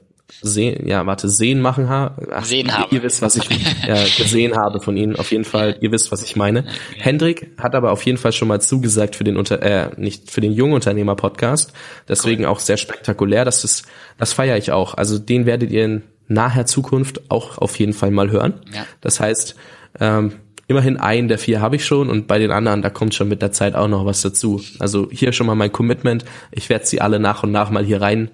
sehen, ja, warte, sehen machen ha sehen habe. Ihr wisst, was ich ja, gesehen habe von Ihnen, auf jeden Fall, ihr wisst, was ich meine. Hendrik hat aber auf jeden Fall schon mal zugesagt für den unter äh, nicht für den Jungunternehmer Podcast, deswegen cool. auch sehr spektakulär, das ist das feiere ich auch. Also den werdet ihr in naher Zukunft auch auf jeden Fall mal hören. Ja. Das heißt, ähm, immerhin einen der vier habe ich schon und bei den anderen, da kommt schon mit der Zeit auch noch was dazu. Also hier schon mal mein Commitment. Ich werde sie alle nach und nach mal hier rein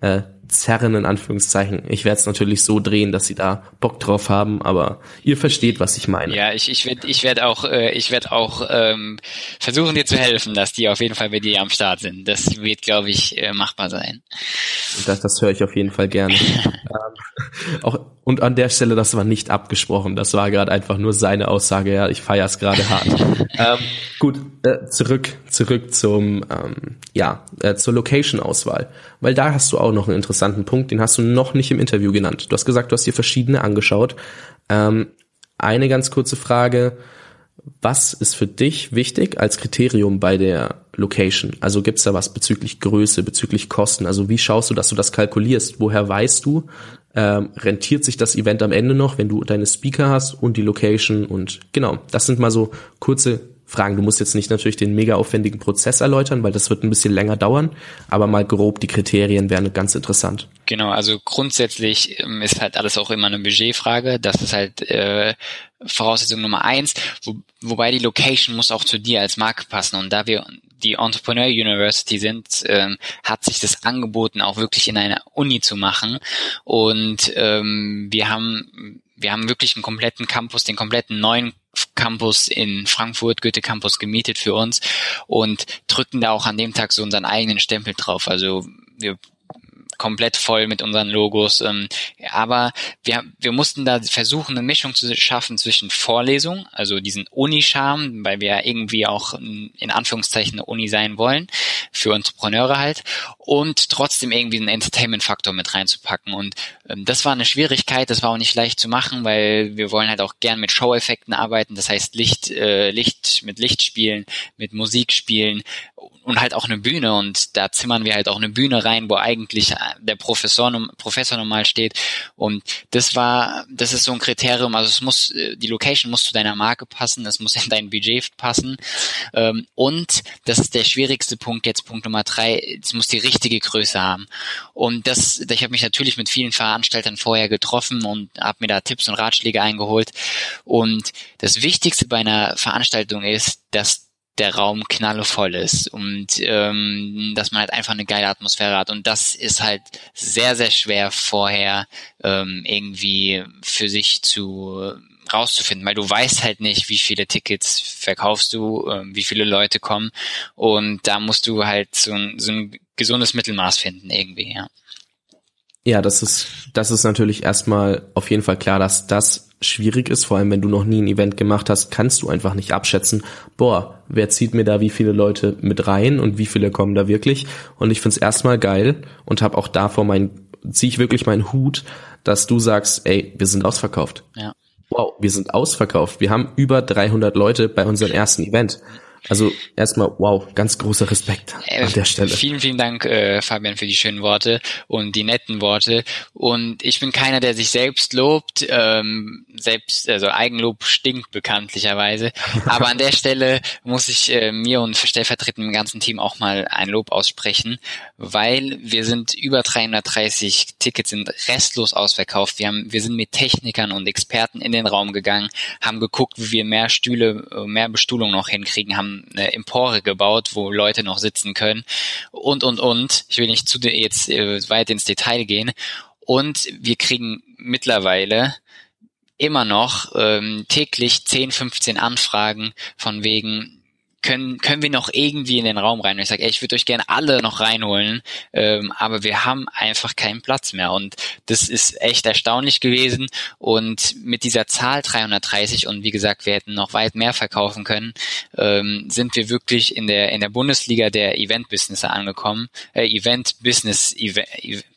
äh, zerren in Anführungszeichen. Ich werde es natürlich so drehen, dass sie da Bock drauf haben, aber ihr versteht, was ich meine. Ja, ich ich werde ich werd auch äh, ich werde auch ähm, versuchen dir zu helfen, dass die auf jeden Fall bei dir am Start sind. Das wird, glaube ich, äh, machbar sein. Das, das höre ich auf jeden Fall gerne. ähm, auch und an der Stelle, das war nicht abgesprochen. Das war gerade einfach nur seine Aussage. Ja, ich feiere es gerade hart. ähm, gut, äh, zurück zurück zum ähm, ja äh, zur Location-Auswahl, weil da hast du auch noch einen interessanten Punkt, den hast du noch nicht im Interview genannt. Du hast gesagt, du hast dir verschiedene angeschaut. Ähm, eine ganz kurze Frage. Was ist für dich wichtig als Kriterium bei der Location? Also gibt's da was bezüglich Größe, bezüglich Kosten? Also wie schaust du, dass du das kalkulierst? Woher weißt du, ähm, rentiert sich das Event am Ende noch, wenn du deine Speaker hast und die Location? Und genau, das sind mal so kurze Fragen. Du musst jetzt nicht natürlich den mega aufwendigen Prozess erläutern, weil das wird ein bisschen länger dauern, aber mal grob die Kriterien wären ganz interessant. Genau, also grundsätzlich ähm, ist halt alles auch immer eine Budgetfrage. Das ist halt äh, Voraussetzung Nummer eins, wo, wobei die Location muss auch zu dir als Marke passen. Und da wir die Entrepreneur University sind, ähm, hat sich das angeboten, auch wirklich in einer Uni zu machen. Und ähm, wir haben wir haben wirklich einen kompletten Campus, den kompletten neuen Campus in Frankfurt, Goethe Campus gemietet für uns und drücken da auch an dem Tag so unseren eigenen Stempel drauf. Also wir komplett voll mit unseren Logos. Ähm, aber wir, wir mussten da versuchen, eine Mischung zu schaffen zwischen Vorlesung, also diesen Uni-Charme, weil wir irgendwie auch in Anführungszeichen eine Uni sein wollen, für Entrepreneure halt, und trotzdem irgendwie einen Entertainment-Faktor mit reinzupacken. Und ähm, das war eine Schwierigkeit, das war auch nicht leicht zu machen, weil wir wollen halt auch gern mit Show-Effekten arbeiten, das heißt Licht, äh, Licht, mit Licht spielen, mit Musik spielen und halt auch eine Bühne. Und da zimmern wir halt auch eine Bühne rein, wo eigentlich der Professor, Professor normal steht. Und das war, das ist so ein Kriterium, also es muss, die Location muss zu deiner Marke passen, es muss in dein Budget passen. Ähm, und das ist der schwierigste Punkt jetzt, Punkt Nummer drei, es muss die richtige Größe haben. Und das, ich habe mich natürlich mit vielen Veranstaltern vorher getroffen und habe mir da Tipps und Ratschläge eingeholt. Und das Wichtigste bei einer Veranstaltung ist, dass der Raum knallevoll ist und ähm, dass man halt einfach eine geile Atmosphäre hat und das ist halt sehr sehr schwer vorher ähm, irgendwie für sich zu rauszufinden, weil du weißt halt nicht, wie viele Tickets verkaufst du, ähm, wie viele Leute kommen und da musst du halt so ein, so ein gesundes Mittelmaß finden irgendwie, ja. Ja, das ist, das ist natürlich erstmal auf jeden Fall klar, dass das schwierig ist, vor allem wenn du noch nie ein Event gemacht hast, kannst du einfach nicht abschätzen, boah, wer zieht mir da wie viele Leute mit rein und wie viele kommen da wirklich. Und ich find's erstmal geil und habe auch davor mein, ziehe ich wirklich meinen Hut, dass du sagst, ey, wir sind ausverkauft. Ja. Wow, wir sind ausverkauft. Wir haben über 300 Leute bei unserem ersten Event. Also erstmal, wow, ganz großer Respekt äh, an der Stelle. Vielen, vielen Dank, äh, Fabian, für die schönen Worte und die netten Worte. Und ich bin keiner, der sich selbst lobt. Ähm, selbst, also Eigenlob stinkt bekanntlicherweise. Aber an der Stelle muss ich äh, mir und stellvertretend im ganzen Team auch mal ein Lob aussprechen, weil wir sind über 330 Tickets sind restlos ausverkauft. Wir haben, wir sind mit Technikern und Experten in den Raum gegangen, haben geguckt, wie wir mehr Stühle, äh, mehr Bestuhlung noch hinkriegen, haben eine Empore gebaut, wo Leute noch sitzen können und, und, und. Ich will nicht zu jetzt äh, weit ins Detail gehen. Und wir kriegen mittlerweile immer noch ähm, täglich 10, 15 Anfragen von wegen, können, können wir noch irgendwie in den Raum rein? Und ich sage, ey, ich würde euch gerne alle noch reinholen, ähm, aber wir haben einfach keinen Platz mehr. Und das ist echt erstaunlich gewesen. Und mit dieser Zahl 330 und wie gesagt, wir hätten noch weit mehr verkaufen können, ähm, sind wir wirklich in der in der Bundesliga der Event-Business angekommen. Äh, Event-Business, Ev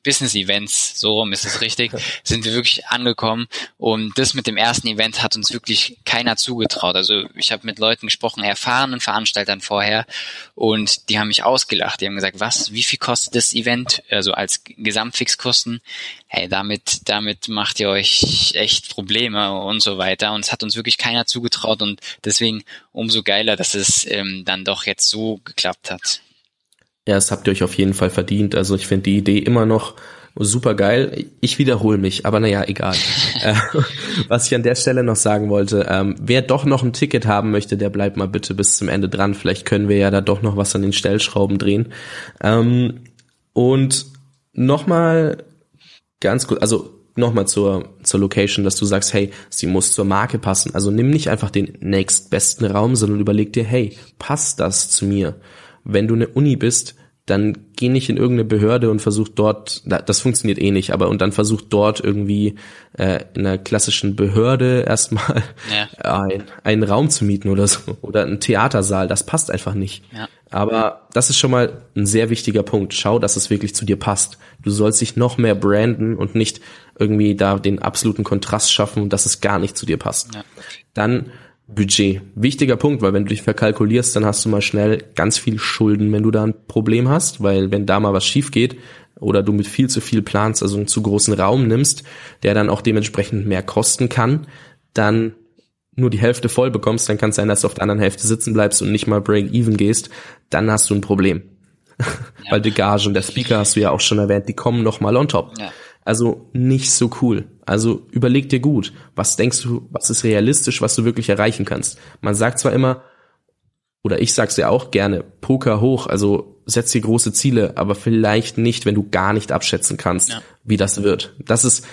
Business Events, so rum ist es richtig, sind wir wirklich angekommen. Und das mit dem ersten Event hat uns wirklich keiner zugetraut. Also ich habe mit Leuten gesprochen, erfahrenen Veranstaltern, Veranstaltern vorher und die haben mich ausgelacht. Die haben gesagt, was, wie viel kostet das Event? Also als Gesamtfixkosten. Hey, damit, damit macht ihr euch echt Probleme und so weiter. Und es hat uns wirklich keiner zugetraut und deswegen umso geiler, dass es ähm, dann doch jetzt so geklappt hat. Ja, das habt ihr euch auf jeden Fall verdient. Also ich finde die Idee immer noch super geil. Ich wiederhole mich, aber naja, egal. äh, was ich an der Stelle noch sagen wollte, ähm, wer doch noch ein Ticket haben möchte, der bleibt mal bitte bis zum Ende dran. Vielleicht können wir ja da doch noch was an den Stellschrauben drehen. Ähm, und nochmal ganz gut, also nochmal zur, zur Location, dass du sagst, hey, sie muss zur Marke passen. Also nimm nicht einfach den nächstbesten Raum, sondern überleg dir, hey, passt das zu mir? Wenn du eine Uni bist, dann geh nicht in irgendeine Behörde und versuch dort, das funktioniert eh nicht, aber und dann versuch dort irgendwie äh, in einer klassischen Behörde erstmal ja. ein, einen Raum zu mieten oder so oder einen Theatersaal, das passt einfach nicht. Ja. Aber das ist schon mal ein sehr wichtiger Punkt. Schau, dass es wirklich zu dir passt. Du sollst dich noch mehr branden und nicht irgendwie da den absoluten Kontrast schaffen, dass es gar nicht zu dir passt. Ja. Dann Budget. Wichtiger Punkt, weil wenn du dich verkalkulierst, dann hast du mal schnell ganz viel Schulden, wenn du da ein Problem hast, weil wenn da mal was schief geht oder du mit viel zu viel planst, also einen zu großen Raum nimmst, der dann auch dementsprechend mehr kosten kann, dann nur die Hälfte voll bekommst, dann kann es sein, dass du auf der anderen Hälfte sitzen bleibst und nicht mal Break-Even gehst, dann hast du ein Problem. Ja. Weil die Gagen der Speaker hast du ja auch schon erwähnt, die kommen noch mal on top. Ja. Also nicht so cool. Also überleg dir gut, was denkst du, was ist realistisch, was du wirklich erreichen kannst. Man sagt zwar immer, oder ich sag's ja auch gerne, Poker hoch, also setz dir große Ziele, aber vielleicht nicht, wenn du gar nicht abschätzen kannst, ja. wie das wird. Das ist,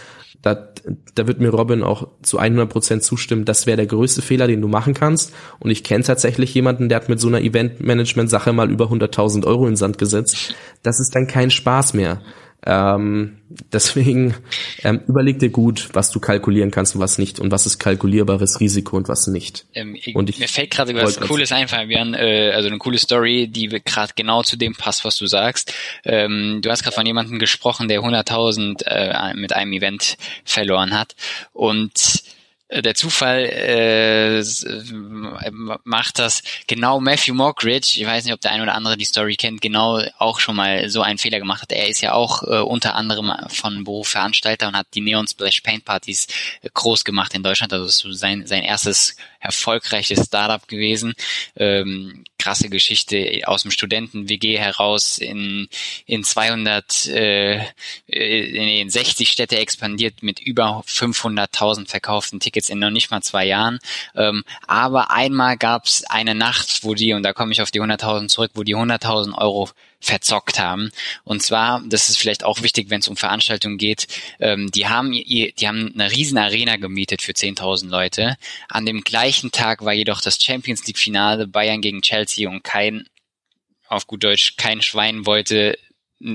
da, da wird mir Robin auch zu 100 Prozent zustimmen, das wäre der größte Fehler, den du machen kannst. Und ich kenne tatsächlich jemanden, der hat mit so einer Event-Management-Sache mal über 100.000 Euro in den Sand gesetzt. Das ist dann kein Spaß mehr. Ähm, deswegen ähm, überleg dir gut, was du kalkulieren kannst und was nicht und was ist kalkulierbares Risiko und was nicht. Ähm, ich, und ich mir fällt gerade was Cooles ein, Fabian, äh, also eine coole Story, die gerade genau zu dem passt, was du sagst. Ähm, du hast gerade von jemandem gesprochen, der 100.000 äh, mit einem Event verloren hat und der Zufall äh, äh, macht das genau Matthew Mockridge, ich weiß nicht, ob der ein oder andere die Story kennt, genau auch schon mal so einen Fehler gemacht hat. Er ist ja auch äh, unter anderem von Beruf Veranstalter und hat die Neon Splash Paint Partys äh, groß gemacht in Deutschland. Also sein, sein erstes erfolgreiches Startup gewesen. Ähm, krasse Geschichte aus dem Studenten-WG heraus in, in 200, äh, in 60 Städte expandiert mit über 500.000 verkauften Tickets in noch nicht mal zwei Jahren. Ähm, aber einmal gab es eine Nacht, wo die, und da komme ich auf die 100.000 zurück, wo die 100.000 Euro verzockt haben. Und zwar, das ist vielleicht auch wichtig, wenn es um Veranstaltungen geht, ähm, die haben die haben eine riesen Arena gemietet für 10.000 Leute. An dem gleichen Tag war jedoch das Champions League Finale Bayern gegen Chelsea und kein auf gut Deutsch kein Schwein wollte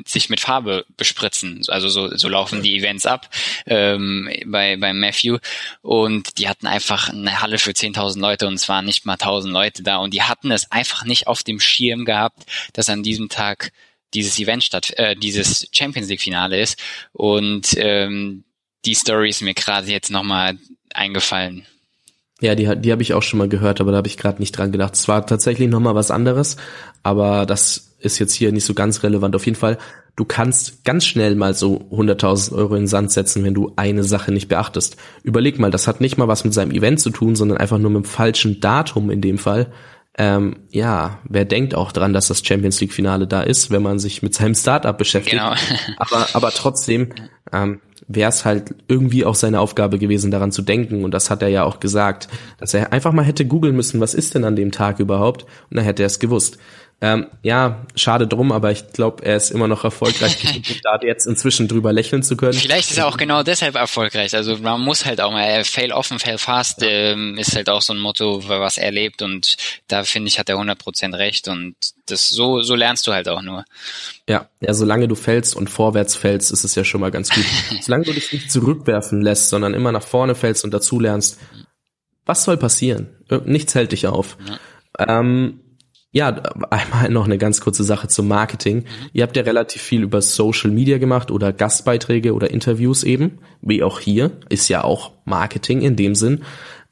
sich mit Farbe bespritzen. Also so, so laufen die Events ab ähm, bei, bei Matthew. Und die hatten einfach eine Halle für 10.000 Leute und es waren nicht mal 1.000 Leute da. Und die hatten es einfach nicht auf dem Schirm gehabt, dass an diesem Tag dieses Event statt, äh, dieses Champions League Finale ist. Und ähm, die Story ist mir gerade jetzt nochmal eingefallen. Ja, die, die habe ich auch schon mal gehört, aber da habe ich gerade nicht dran gedacht. Es war tatsächlich nochmal was anderes, aber das ist jetzt hier nicht so ganz relevant. Auf jeden Fall, du kannst ganz schnell mal so 100.000 Euro in den Sand setzen, wenn du eine Sache nicht beachtest. Überleg mal, das hat nicht mal was mit seinem Event zu tun, sondern einfach nur mit dem falschen Datum in dem Fall. Ähm, ja, wer denkt auch dran, dass das Champions League Finale da ist, wenn man sich mit seinem Startup beschäftigt. Genau. aber, aber trotzdem ähm, wäre es halt irgendwie auch seine Aufgabe gewesen, daran zu denken. Und das hat er ja auch gesagt, dass er einfach mal hätte googeln müssen, was ist denn an dem Tag überhaupt? Und dann hätte er es gewusst. Ähm, ja, schade drum, aber ich glaube, er ist immer noch erfolgreich genug, da jetzt inzwischen drüber lächeln zu können. Vielleicht ist er auch genau deshalb erfolgreich. Also man muss halt auch mal, fail offen, fail fast, ähm, ist halt auch so ein Motto, was er lebt und da finde ich, hat er 100% recht und das so, so lernst du halt auch nur. Ja, ja, solange du fällst und vorwärts fällst, ist es ja schon mal ganz gut. solange du dich nicht zurückwerfen lässt, sondern immer nach vorne fällst und dazu lernst, was soll passieren? Nichts hält dich auf. Ja. Ähm, ja, einmal noch eine ganz kurze Sache zum Marketing. Mhm. Ihr habt ja relativ viel über Social Media gemacht oder Gastbeiträge oder Interviews eben, wie auch hier, ist ja auch Marketing in dem Sinn.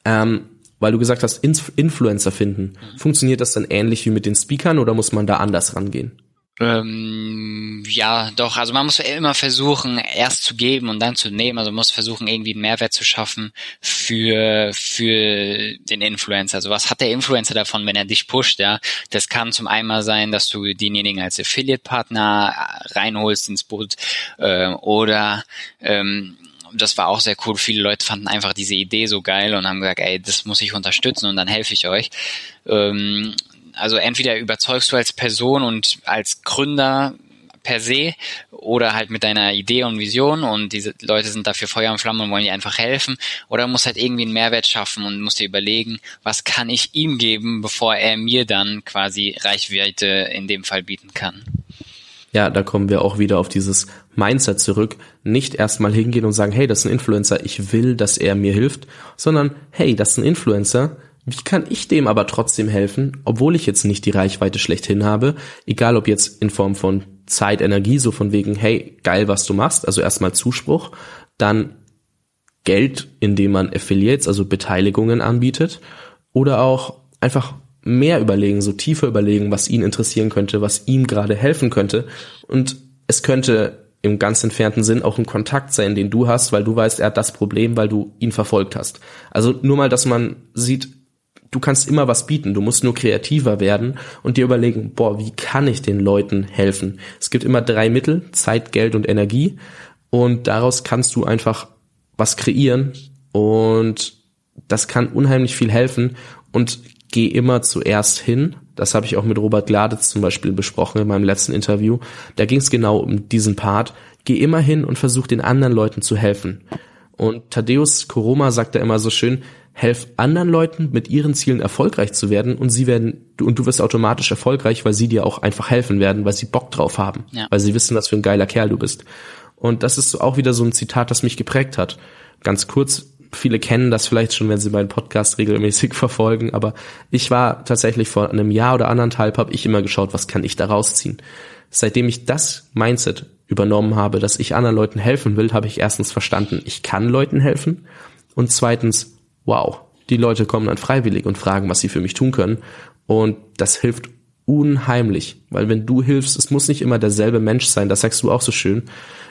Ähm, weil du gesagt hast, Influencer finden. Mhm. Funktioniert das dann ähnlich wie mit den Speakern oder muss man da anders rangehen? Ähm, ja, doch. Also man muss immer versuchen, erst zu geben und dann zu nehmen. Also man muss versuchen, irgendwie einen Mehrwert zu schaffen für für den Influencer. Also was hat der Influencer davon, wenn er dich pusht? Ja, das kann zum einen sein, dass du denjenigen als Affiliate-Partner reinholst ins Boot äh, oder ähm, das war auch sehr cool. Viele Leute fanden einfach diese Idee so geil und haben gesagt, ey, das muss ich unterstützen und dann helfe ich euch. Ähm, also entweder überzeugst du als Person und als Gründer per se oder halt mit deiner Idee und Vision und diese Leute sind dafür Feuer und Flamme und wollen dir einfach helfen oder musst halt irgendwie einen Mehrwert schaffen und musst dir überlegen, was kann ich ihm geben, bevor er mir dann quasi Reichweite in dem Fall bieten kann. Ja, da kommen wir auch wieder auf dieses Mindset zurück. Nicht erstmal hingehen und sagen, hey, das ist ein Influencer, ich will, dass er mir hilft, sondern hey, das ist ein Influencer, wie kann ich dem aber trotzdem helfen, obwohl ich jetzt nicht die Reichweite schlechthin habe, egal ob jetzt in Form von Zeit, Energie, so von wegen, hey, geil, was du machst, also erstmal Zuspruch, dann Geld, indem man Affiliates, also Beteiligungen anbietet oder auch einfach mehr überlegen, so tiefer überlegen, was ihn interessieren könnte, was ihm gerade helfen könnte. Und es könnte im ganz entfernten Sinn auch ein Kontakt sein, den du hast, weil du weißt, er hat das Problem, weil du ihn verfolgt hast. Also nur mal, dass man sieht, du kannst immer was bieten, du musst nur kreativer werden und dir überlegen, boah, wie kann ich den Leuten helfen? Es gibt immer drei Mittel, Zeit, Geld und Energie und daraus kannst du einfach was kreieren und das kann unheimlich viel helfen und geh immer zuerst hin. Das habe ich auch mit Robert Gladitz zum Beispiel besprochen in meinem letzten Interview. Da ging es genau um diesen Part. Geh immer hin und versuch den anderen Leuten zu helfen. Und Thaddeus Koroma sagt da immer so schön, helf anderen Leuten mit ihren Zielen erfolgreich zu werden und sie werden und du wirst automatisch erfolgreich, weil sie dir auch einfach helfen werden, weil sie Bock drauf haben, ja. weil sie wissen, was für ein geiler Kerl du bist. Und das ist auch wieder so ein Zitat, das mich geprägt hat. Ganz kurz, viele kennen das vielleicht schon, wenn sie meinen Podcast regelmäßig verfolgen, aber ich war tatsächlich vor einem Jahr oder anderthalb, habe ich immer geschaut, was kann ich da rausziehen. Seitdem ich das Mindset übernommen habe, dass ich anderen Leuten helfen will, habe ich erstens verstanden, ich kann Leuten helfen und zweitens, wow, die Leute kommen dann freiwillig und fragen, was sie für mich tun können und das hilft unheimlich, weil wenn du hilfst, es muss nicht immer derselbe Mensch sein, das sagst du auch so schön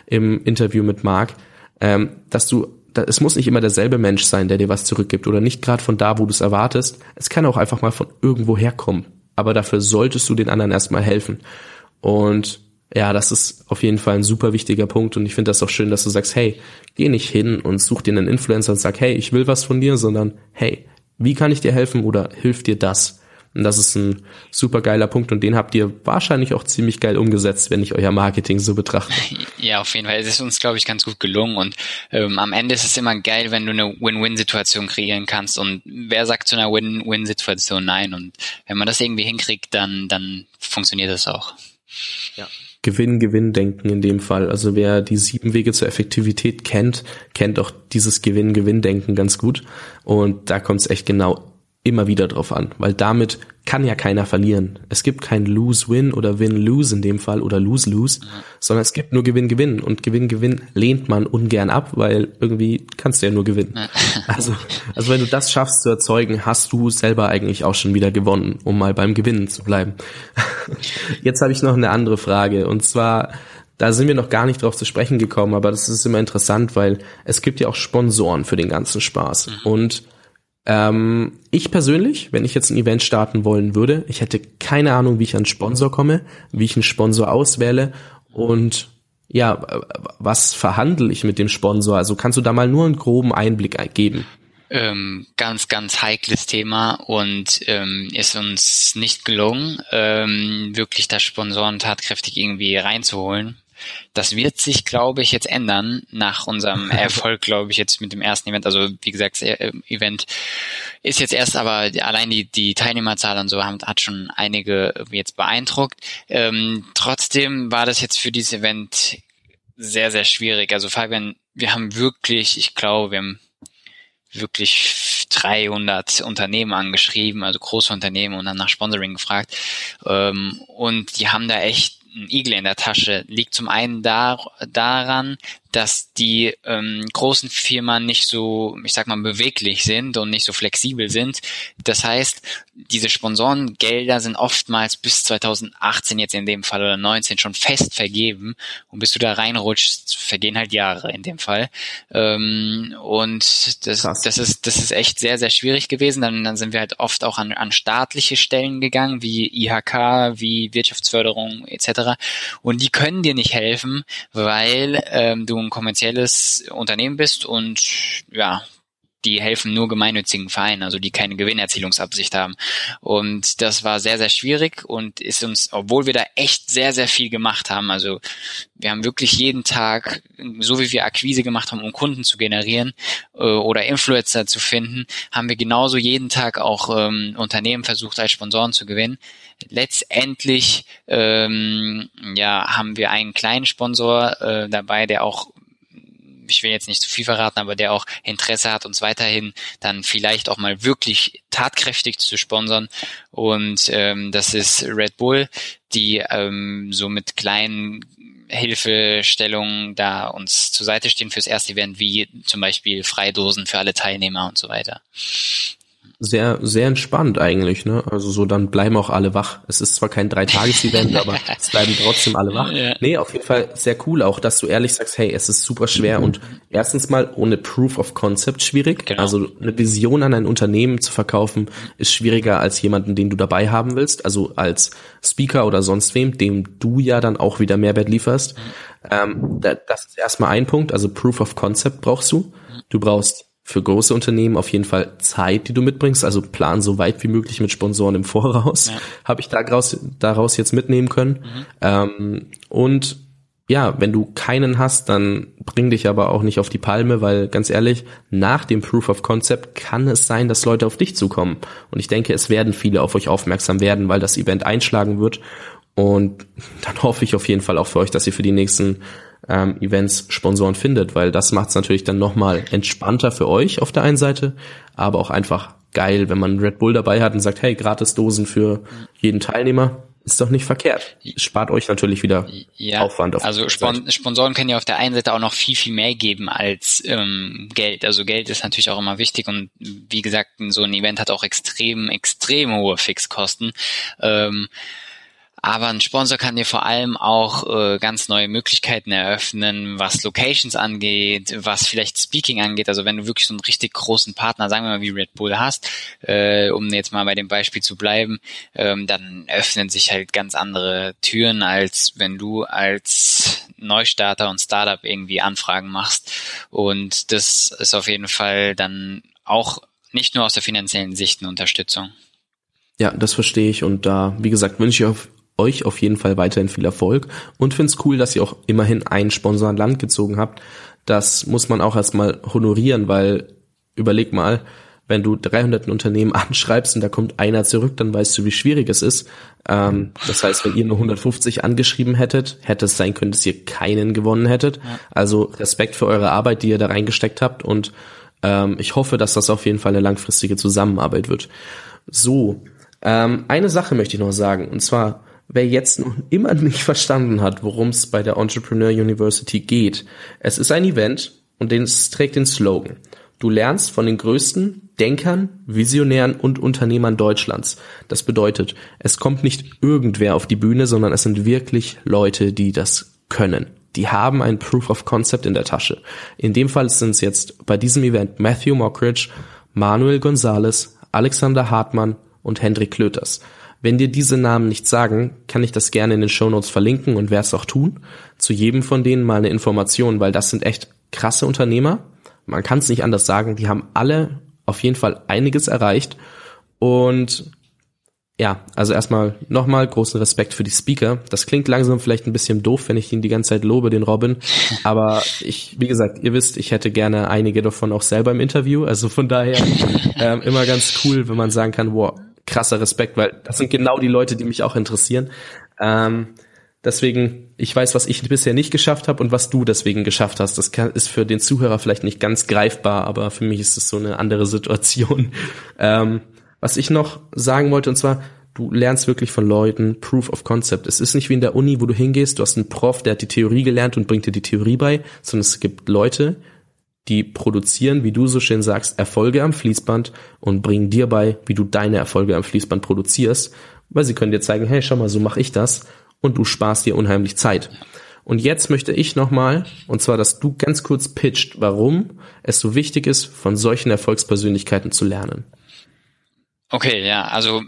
im Interview mit Marc, ähm, dass du es muss nicht immer derselbe Mensch sein, der dir was zurückgibt oder nicht gerade von da, wo du es erwartest. Es kann auch einfach mal von irgendwo herkommen. Aber dafür solltest du den anderen erstmal helfen. Und ja, das ist auf jeden Fall ein super wichtiger Punkt und ich finde das auch schön, dass du sagst, hey, geh nicht hin und such dir einen Influencer und sag, hey, ich will was von dir, sondern hey, wie kann ich dir helfen oder hilf dir das? Und das ist ein super geiler Punkt und den habt ihr wahrscheinlich auch ziemlich geil umgesetzt, wenn ich euer Marketing so betrachte. Ja, auf jeden Fall. Es ist uns, glaube ich, ganz gut gelungen und ähm, am Ende ist es immer geil, wenn du eine Win-Win-Situation kreieren kannst und wer sagt zu einer Win-Win-Situation nein und wenn man das irgendwie hinkriegt, dann, dann funktioniert das auch. Ja. Gewinn-Gewinn-Denken in dem Fall. Also wer die sieben Wege zur Effektivität kennt, kennt auch dieses Gewinn-Gewinn-Denken ganz gut. Und da kommt es echt genau immer wieder drauf an, weil damit kann ja keiner verlieren. Es gibt kein Lose-Win oder Win-Lose in dem Fall oder Lose-Lose, mhm. sondern es gibt nur Gewinn-Gewinn und Gewinn-Gewinn lehnt man ungern ab, weil irgendwie kannst du ja nur gewinnen. Also, also wenn du das schaffst zu erzeugen, hast du selber eigentlich auch schon wieder gewonnen, um mal beim Gewinnen zu bleiben. Jetzt habe ich noch eine andere Frage und zwar da sind wir noch gar nicht drauf zu sprechen gekommen, aber das ist immer interessant, weil es gibt ja auch Sponsoren für den ganzen Spaß. Mhm. Und ähm, ich persönlich, wenn ich jetzt ein Event starten wollen würde, ich hätte keine Ahnung, wie ich an Sponsor komme, wie ich einen Sponsor auswähle und ja, was verhandle ich mit dem Sponsor? Also kannst du da mal nur einen groben Einblick geben? Ähm, ganz, ganz heikles Thema und ähm, ist uns nicht gelungen, ähm, wirklich da Sponsoren tatkräftig irgendwie reinzuholen. Das wird sich, glaube ich, jetzt ändern nach unserem Erfolg, glaube ich, jetzt mit dem ersten Event. Also wie gesagt, das äh, Event ist jetzt erst, aber allein die, die Teilnehmerzahl und so haben, hat schon einige jetzt beeindruckt. Ähm, trotzdem war das jetzt für dieses Event sehr, sehr schwierig. Also Fabian, wir haben wirklich, ich glaube, wir haben wirklich 300 Unternehmen angeschrieben, also große Unternehmen und dann nach Sponsoring gefragt. Ähm, und die haben da echt ein Igel in der Tasche liegt. Zum einen da, daran, dass die ähm, großen Firmen nicht so, ich sag mal, beweglich sind und nicht so flexibel sind. Das heißt, diese Sponsorengelder sind oftmals bis 2018 jetzt in dem Fall oder 19 schon fest vergeben und bis du da reinrutschst, vergehen halt Jahre in dem Fall. Ähm, und das, das ist das ist echt sehr sehr schwierig gewesen. Dann, dann sind wir halt oft auch an, an staatliche Stellen gegangen, wie IHK, wie Wirtschaftsförderung etc. Und die können dir nicht helfen, weil ähm, du ein kommerzielles Unternehmen bist und ja, die helfen nur gemeinnützigen Vereinen, also die keine Gewinnerzielungsabsicht haben. Und das war sehr, sehr schwierig und ist uns, obwohl wir da echt sehr, sehr viel gemacht haben, also wir haben wirklich jeden Tag, so wie wir Akquise gemacht haben, um Kunden zu generieren äh, oder Influencer zu finden, haben wir genauso jeden Tag auch ähm, Unternehmen versucht, als Sponsoren zu gewinnen. Letztendlich ähm, ja, haben wir einen kleinen Sponsor äh, dabei, der auch ich will jetzt nicht zu viel verraten, aber der auch Interesse hat, uns weiterhin dann vielleicht auch mal wirklich tatkräftig zu sponsern. Und ähm, das ist Red Bull, die ähm, so mit kleinen Hilfestellungen da uns zur Seite stehen fürs erste Event, wie zum Beispiel Freidosen für alle Teilnehmer und so weiter. Sehr, sehr entspannt eigentlich, ne? Also so, dann bleiben auch alle wach. Es ist zwar kein Dreitages-Event, aber es bleiben trotzdem alle wach. Ja. Nee, auf jeden Fall sehr cool auch, dass du ehrlich sagst, hey, es ist super schwer und erstens mal ohne Proof of Concept schwierig. Genau. Also eine Vision an ein Unternehmen zu verkaufen ist schwieriger als jemanden, den du dabei haben willst. Also als Speaker oder sonst wem, dem du ja dann auch wieder Mehrwert lieferst. Ähm, das ist erstmal ein Punkt. Also Proof of Concept brauchst du. Du brauchst für große Unternehmen auf jeden Fall Zeit, die du mitbringst, also plan so weit wie möglich mit Sponsoren im Voraus, ja. habe ich daraus, daraus jetzt mitnehmen können. Mhm. Ähm, und ja, wenn du keinen hast, dann bring dich aber auch nicht auf die Palme, weil ganz ehrlich, nach dem Proof of Concept kann es sein, dass Leute auf dich zukommen. Und ich denke, es werden viele auf euch aufmerksam werden, weil das Event einschlagen wird. Und dann hoffe ich auf jeden Fall auch für euch, dass ihr für die nächsten ähm, Events Sponsoren findet, weil das macht es natürlich dann nochmal entspannter für euch auf der einen Seite, aber auch einfach geil, wenn man Red Bull dabei hat und sagt, hey, gratis Dosen für jeden Teilnehmer. Ist doch nicht verkehrt. Spart euch natürlich wieder ja, Aufwand. Auf also Spon Sponsoren können ja auf der einen Seite auch noch viel, viel mehr geben als ähm, Geld. Also Geld ist natürlich auch immer wichtig und wie gesagt, so ein Event hat auch extrem, extrem hohe Fixkosten. Ähm, aber ein Sponsor kann dir vor allem auch äh, ganz neue Möglichkeiten eröffnen, was Locations angeht, was vielleicht Speaking angeht. Also wenn du wirklich so einen richtig großen Partner, sagen wir mal wie Red Bull hast, äh, um jetzt mal bei dem Beispiel zu bleiben, ähm, dann öffnen sich halt ganz andere Türen, als wenn du als Neustarter und Startup irgendwie Anfragen machst. Und das ist auf jeden Fall dann auch nicht nur aus der finanziellen Sicht eine Unterstützung. Ja, das verstehe ich und da, wie gesagt, wünsche ich auf euch auf jeden Fall weiterhin viel Erfolg und find's cool, dass ihr auch immerhin einen Sponsor an Land gezogen habt. Das muss man auch erstmal honorieren, weil überleg mal, wenn du 300 Unternehmen anschreibst und da kommt einer zurück, dann weißt du, wie schwierig es ist. Ähm, das heißt, wenn ihr nur 150 angeschrieben hättet, hätte es sein können, dass ihr keinen gewonnen hättet. Also Respekt für eure Arbeit, die ihr da reingesteckt habt und ähm, ich hoffe, dass das auf jeden Fall eine langfristige Zusammenarbeit wird. So, ähm, eine Sache möchte ich noch sagen und zwar wer jetzt noch immer nicht verstanden hat, worum es bei der Entrepreneur University geht. Es ist ein Event und es trägt den Slogan. Du lernst von den größten Denkern, Visionären und Unternehmern Deutschlands. Das bedeutet, es kommt nicht irgendwer auf die Bühne, sondern es sind wirklich Leute, die das können. Die haben ein Proof of Concept in der Tasche. In dem Fall sind es jetzt bei diesem Event Matthew Mockridge, Manuel Gonzalez, Alexander Hartmann und Hendrik Klöters. Wenn dir diese Namen nicht sagen, kann ich das gerne in den Shownotes verlinken und werde es auch tun. Zu jedem von denen mal eine Information, weil das sind echt krasse Unternehmer. Man kann es nicht anders sagen. Die haben alle auf jeden Fall einiges erreicht. Und ja, also erstmal nochmal großen Respekt für die Speaker. Das klingt langsam vielleicht ein bisschen doof, wenn ich ihn die ganze Zeit lobe, den Robin. Aber ich, wie gesagt, ihr wisst, ich hätte gerne einige davon auch selber im Interview. Also von daher ähm, immer ganz cool, wenn man sagen kann, wow, krasser Respekt, weil das sind genau die Leute, die mich auch interessieren. Ähm, deswegen, ich weiß, was ich bisher nicht geschafft habe und was du deswegen geschafft hast. Das kann, ist für den Zuhörer vielleicht nicht ganz greifbar, aber für mich ist es so eine andere Situation. Ähm, was ich noch sagen wollte, und zwar, du lernst wirklich von Leuten Proof of Concept. Es ist nicht wie in der Uni, wo du hingehst, du hast einen Prof, der hat die Theorie gelernt und bringt dir die Theorie bei, sondern es gibt Leute, die produzieren, wie du so schön sagst, Erfolge am Fließband und bringen dir bei, wie du deine Erfolge am Fließband produzierst, weil sie können dir zeigen, hey, schau mal, so mache ich das und du sparst dir unheimlich Zeit. Und jetzt möchte ich nochmal, und zwar, dass du ganz kurz pitcht, warum es so wichtig ist, von solchen Erfolgspersönlichkeiten zu lernen. Okay, ja, also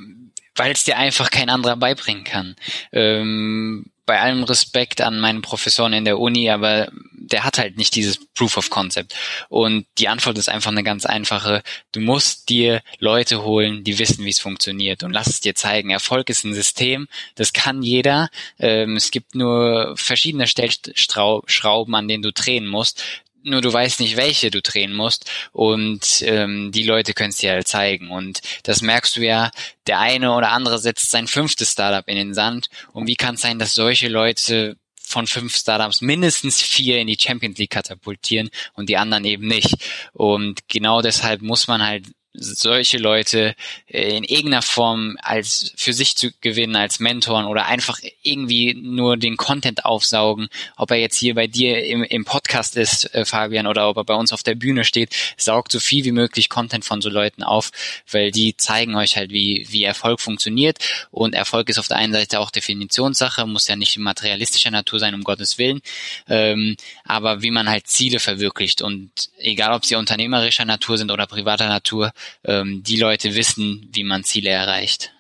weil es dir einfach kein anderer beibringen kann. Ähm, bei allem Respekt an meinen Professoren in der Uni, aber der hat halt nicht dieses Proof of Concept. Und die Antwort ist einfach eine ganz einfache. Du musst dir Leute holen, die wissen, wie es funktioniert und lass es dir zeigen. Erfolg ist ein System, das kann jeder. Ähm, es gibt nur verschiedene Stellschrauben, an denen du drehen musst nur du weißt nicht, welche du drehen musst und ähm, die Leute können es dir halt zeigen und das merkst du ja, der eine oder andere setzt sein fünftes Startup in den Sand und wie kann es sein, dass solche Leute von fünf Startups mindestens vier in die Champions League katapultieren und die anderen eben nicht. Und genau deshalb muss man halt solche Leute äh, in irgendeiner Form als für sich zu gewinnen als Mentoren oder einfach irgendwie nur den Content aufsaugen, ob er jetzt hier bei dir im, im Podcast ist, äh, Fabian, oder ob er bei uns auf der Bühne steht, saugt so viel wie möglich Content von so Leuten auf, weil die zeigen euch halt, wie, wie Erfolg funktioniert. Und Erfolg ist auf der einen Seite auch Definitionssache, muss ja nicht materialistischer Natur sein, um Gottes Willen, ähm, aber wie man halt Ziele verwirklicht. Und egal ob sie unternehmerischer Natur sind oder privater Natur, ähm, die Leute wissen, wie man Ziele erreicht.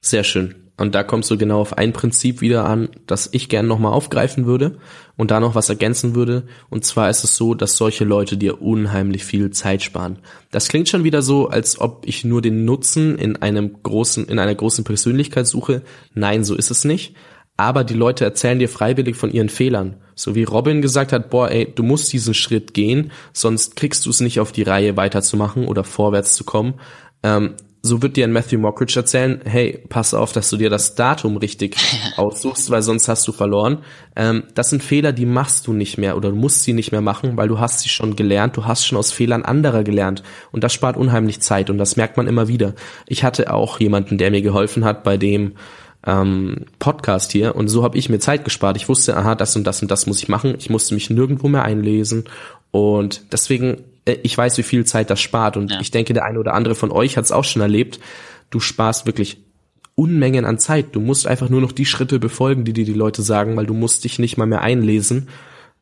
Sehr schön. Und da kommst du genau auf ein Prinzip wieder an, das ich gerne nochmal aufgreifen würde und da noch was ergänzen würde. Und zwar ist es so, dass solche Leute dir unheimlich viel Zeit sparen. Das klingt schon wieder so, als ob ich nur den Nutzen in einem großen, in einer großen Persönlichkeit suche. Nein, so ist es nicht. Aber die Leute erzählen dir freiwillig von ihren Fehlern. So wie Robin gesagt hat, boah, ey, du musst diesen Schritt gehen, sonst kriegst du es nicht auf die Reihe weiterzumachen oder vorwärts zu kommen. Ähm, so wird dir ein Matthew Mockridge erzählen, hey, pass auf, dass du dir das Datum richtig aussuchst, weil sonst hast du verloren. Ähm, das sind Fehler, die machst du nicht mehr oder du musst sie nicht mehr machen, weil du hast sie schon gelernt, du hast schon aus Fehlern anderer gelernt und das spart unheimlich Zeit und das merkt man immer wieder. Ich hatte auch jemanden, der mir geholfen hat, bei dem ähm, Podcast hier und so habe ich mir Zeit gespart. Ich wusste, aha, das und das und das muss ich machen. Ich musste mich nirgendwo mehr einlesen und deswegen, äh, ich weiß, wie viel Zeit das spart und ja. ich denke, der eine oder andere von euch hat es auch schon erlebt. Du sparst wirklich Unmengen an Zeit. Du musst einfach nur noch die Schritte befolgen, die dir die Leute sagen, weil du musst dich nicht mal mehr einlesen,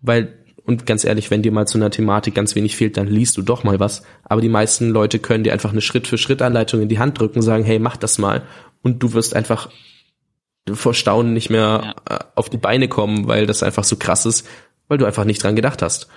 weil und ganz ehrlich, wenn dir mal zu einer Thematik ganz wenig fehlt, dann liest du doch mal was. Aber die meisten Leute können dir einfach eine Schritt-für-Schritt-Anleitung in die Hand drücken, sagen, hey, mach das mal. Und du wirst einfach vor Staunen nicht mehr ja. Äh, auf die Beine kommen, weil das einfach so krass ist, weil du einfach nicht dran gedacht hast.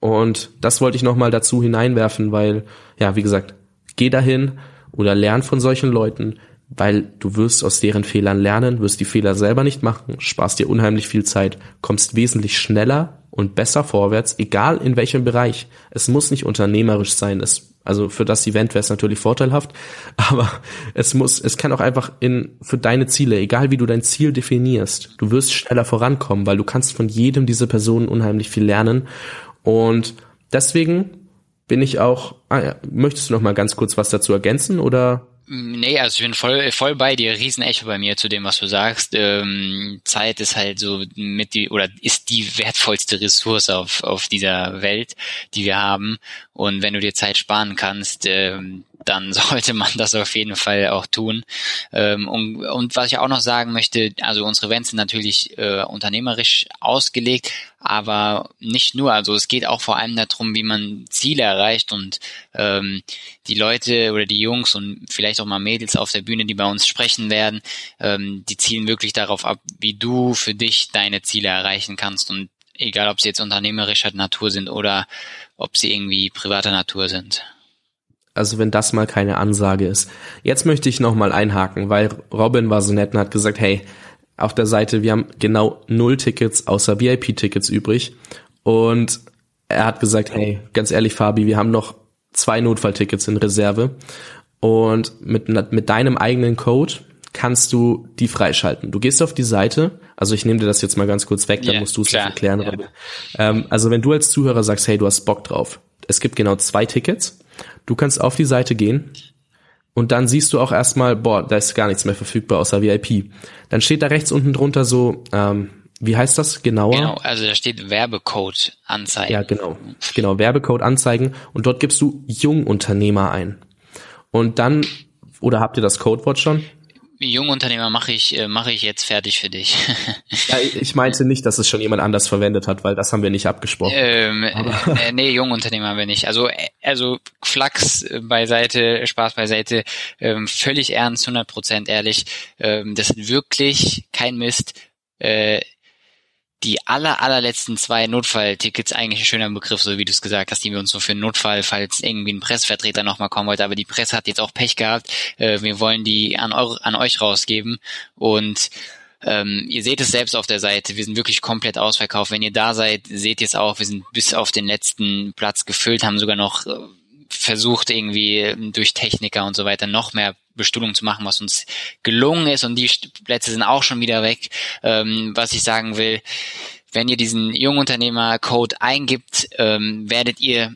Und das wollte ich nochmal dazu hineinwerfen, weil, ja, wie gesagt, geh dahin oder lern von solchen Leuten, weil du wirst aus deren Fehlern lernen, wirst die Fehler selber nicht machen, sparst dir unheimlich viel Zeit, kommst wesentlich schneller und besser vorwärts, egal in welchem Bereich. Es muss nicht unternehmerisch sein, es also für das Event wäre es natürlich vorteilhaft, aber es muss, es kann auch einfach in für deine Ziele, egal wie du dein Ziel definierst, du wirst schneller vorankommen, weil du kannst von jedem dieser Personen unheimlich viel lernen und deswegen bin ich auch. Ah ja, möchtest du noch mal ganz kurz was dazu ergänzen oder? Nee, also ich bin voll, voll bei dir. Riesenecho bei mir zu dem, was du sagst. Ähm, Zeit ist halt so mit die, oder ist die wertvollste Ressource auf, auf dieser Welt, die wir haben. Und wenn du dir Zeit sparen kannst, ähm, dann sollte man das auf jeden Fall auch tun. Ähm, und, und was ich auch noch sagen möchte, also unsere Events sind natürlich äh, unternehmerisch ausgelegt, aber nicht nur. Also es geht auch vor allem darum, wie man Ziele erreicht und ähm, die Leute oder die Jungs und vielleicht auch mal Mädels auf der Bühne, die bei uns sprechen werden, ähm, die zielen wirklich darauf ab, wie du für dich deine Ziele erreichen kannst und egal, ob sie jetzt unternehmerischer Natur sind oder ob sie irgendwie privater Natur sind. Also wenn das mal keine Ansage ist. Jetzt möchte ich noch mal einhaken, weil Robin war so nett und hat gesagt, hey, auf der Seite, wir haben genau null Tickets außer VIP-Tickets übrig. Und er hat gesagt, hey, ganz ehrlich, Fabi, wir haben noch zwei Notfalltickets in Reserve. Und mit, mit deinem eigenen Code kannst du die freischalten. Du gehst auf die Seite, also ich nehme dir das jetzt mal ganz kurz weg, dann yeah, musst du es erklären. Yeah. Ähm, also wenn du als Zuhörer sagst, hey, du hast Bock drauf, es gibt genau zwei Tickets Du kannst auf die Seite gehen und dann siehst du auch erstmal, boah, da ist gar nichts mehr verfügbar außer VIP. Dann steht da rechts unten drunter so, ähm, wie heißt das genauer? Genau, also da steht Werbecode anzeigen. Ja, genau. Genau, Werbecode anzeigen und dort gibst du Jungunternehmer ein. Und dann, oder habt ihr das Codewort schon? Jungunternehmer mache ich, äh, mache ich jetzt fertig für dich. ja, ich meinte nicht, dass es schon jemand anders verwendet hat, weil das haben wir nicht abgesprochen. Ähm, äh, nee, Jungunternehmer haben wir nicht. Also, äh, also Flachs beiseite, Spaß beiseite, ähm, völlig ernst, 100% ehrlich. Ähm, das ist wirklich kein Mist. Äh, die aller, allerletzten zwei Notfalltickets eigentlich ein schöner Begriff, so wie du es gesagt hast, die wir uns so für einen Notfall, falls irgendwie ein Pressevertreter nochmal kommen wollte, aber die Presse hat jetzt auch Pech gehabt. Äh, wir wollen die an, eure, an euch rausgeben und ähm, ihr seht es selbst auf der Seite, wir sind wirklich komplett ausverkauft. Wenn ihr da seid, seht ihr es auch, wir sind bis auf den letzten Platz gefüllt, haben sogar noch äh, versucht irgendwie durch Techniker und so weiter noch mehr Bestuhlung zu machen, was uns gelungen ist und die Plätze sind auch schon wieder weg. Ähm, was ich sagen will, wenn ihr diesen Jungunternehmer-Code eingibt, ähm, werdet ihr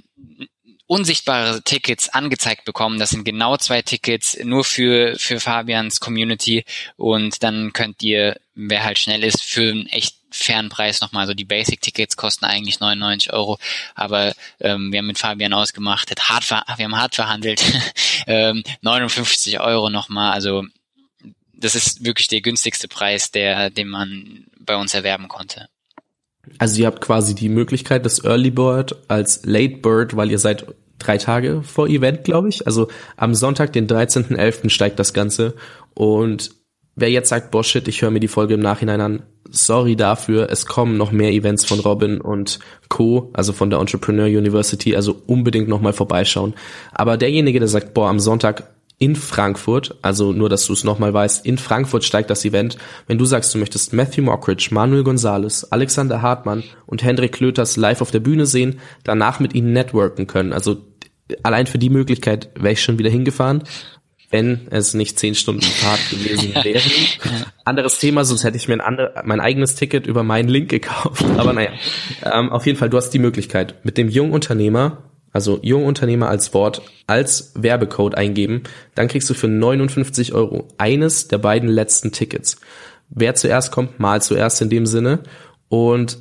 unsichtbare Tickets angezeigt bekommen. Das sind genau zwei Tickets nur für, für Fabians Community und dann könnt ihr, wer halt schnell ist, für einen echt fairen Preis nochmal. Also die Basic-Tickets kosten eigentlich 99 Euro, aber ähm, wir haben mit Fabian ausgemacht, hat hart wir haben hart verhandelt, ähm, 59 Euro nochmal. Also das ist wirklich der günstigste Preis, der, den man bei uns erwerben konnte. Also ihr habt quasi die Möglichkeit des Early Bird als Late Bird, weil ihr seid drei Tage vor Event, glaube ich. Also am Sonntag, den 13.11. steigt das Ganze. Und wer jetzt sagt, boah shit, ich höre mir die Folge im Nachhinein an, sorry dafür, es kommen noch mehr Events von Robin und Co., also von der Entrepreneur University, also unbedingt nochmal vorbeischauen. Aber derjenige, der sagt, boah, am Sonntag in Frankfurt, also nur, dass du es nochmal weißt, in Frankfurt steigt das Event. Wenn du sagst, du möchtest Matthew Mockridge, Manuel Gonzalez, Alexander Hartmann und Hendrik Klöters live auf der Bühne sehen, danach mit ihnen networken können. Also allein für die Möglichkeit wäre ich schon wieder hingefahren, wenn es nicht zehn Stunden Fahrt gewesen wäre. Anderes Thema, sonst hätte ich mir ein, andere, mein eigenes Ticket über meinen Link gekauft. Aber naja, ähm, auf jeden Fall, du hast die Möglichkeit, mit dem jungen Unternehmer also Jungunternehmer als Wort, als Werbecode eingeben, dann kriegst du für 59 Euro eines der beiden letzten Tickets. Wer zuerst kommt, mal zuerst in dem Sinne. Und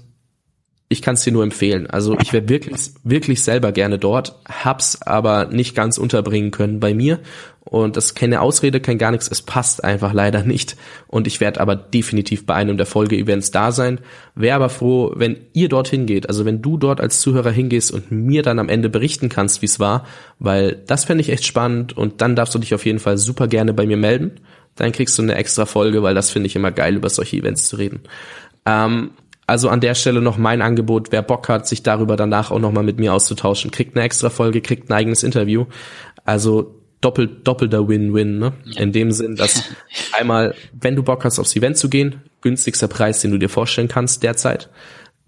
ich kann es dir nur empfehlen. Also ich wäre wirklich, wirklich selber gerne dort, hab's aber nicht ganz unterbringen können bei mir. Und das ist keine Ausrede, kein gar nichts. Es passt einfach leider nicht. Und ich werde aber definitiv bei einem der Folge-Events da sein. Wäre aber froh, wenn ihr dorthin geht. Also wenn du dort als Zuhörer hingehst und mir dann am Ende berichten kannst, wie es war. Weil das fände ich echt spannend. Und dann darfst du dich auf jeden Fall super gerne bei mir melden. Dann kriegst du eine extra Folge, weil das finde ich immer geil, über solche Events zu reden. Ähm, also an der Stelle noch mein Angebot, wer Bock hat, sich darüber danach auch nochmal mit mir auszutauschen, kriegt eine extra Folge, kriegt ein eigenes Interview. Also doppelt, doppelter Win-Win, ne? In dem Sinn, dass einmal, wenn du Bock hast, aufs Event zu gehen, günstigster Preis, den du dir vorstellen kannst derzeit,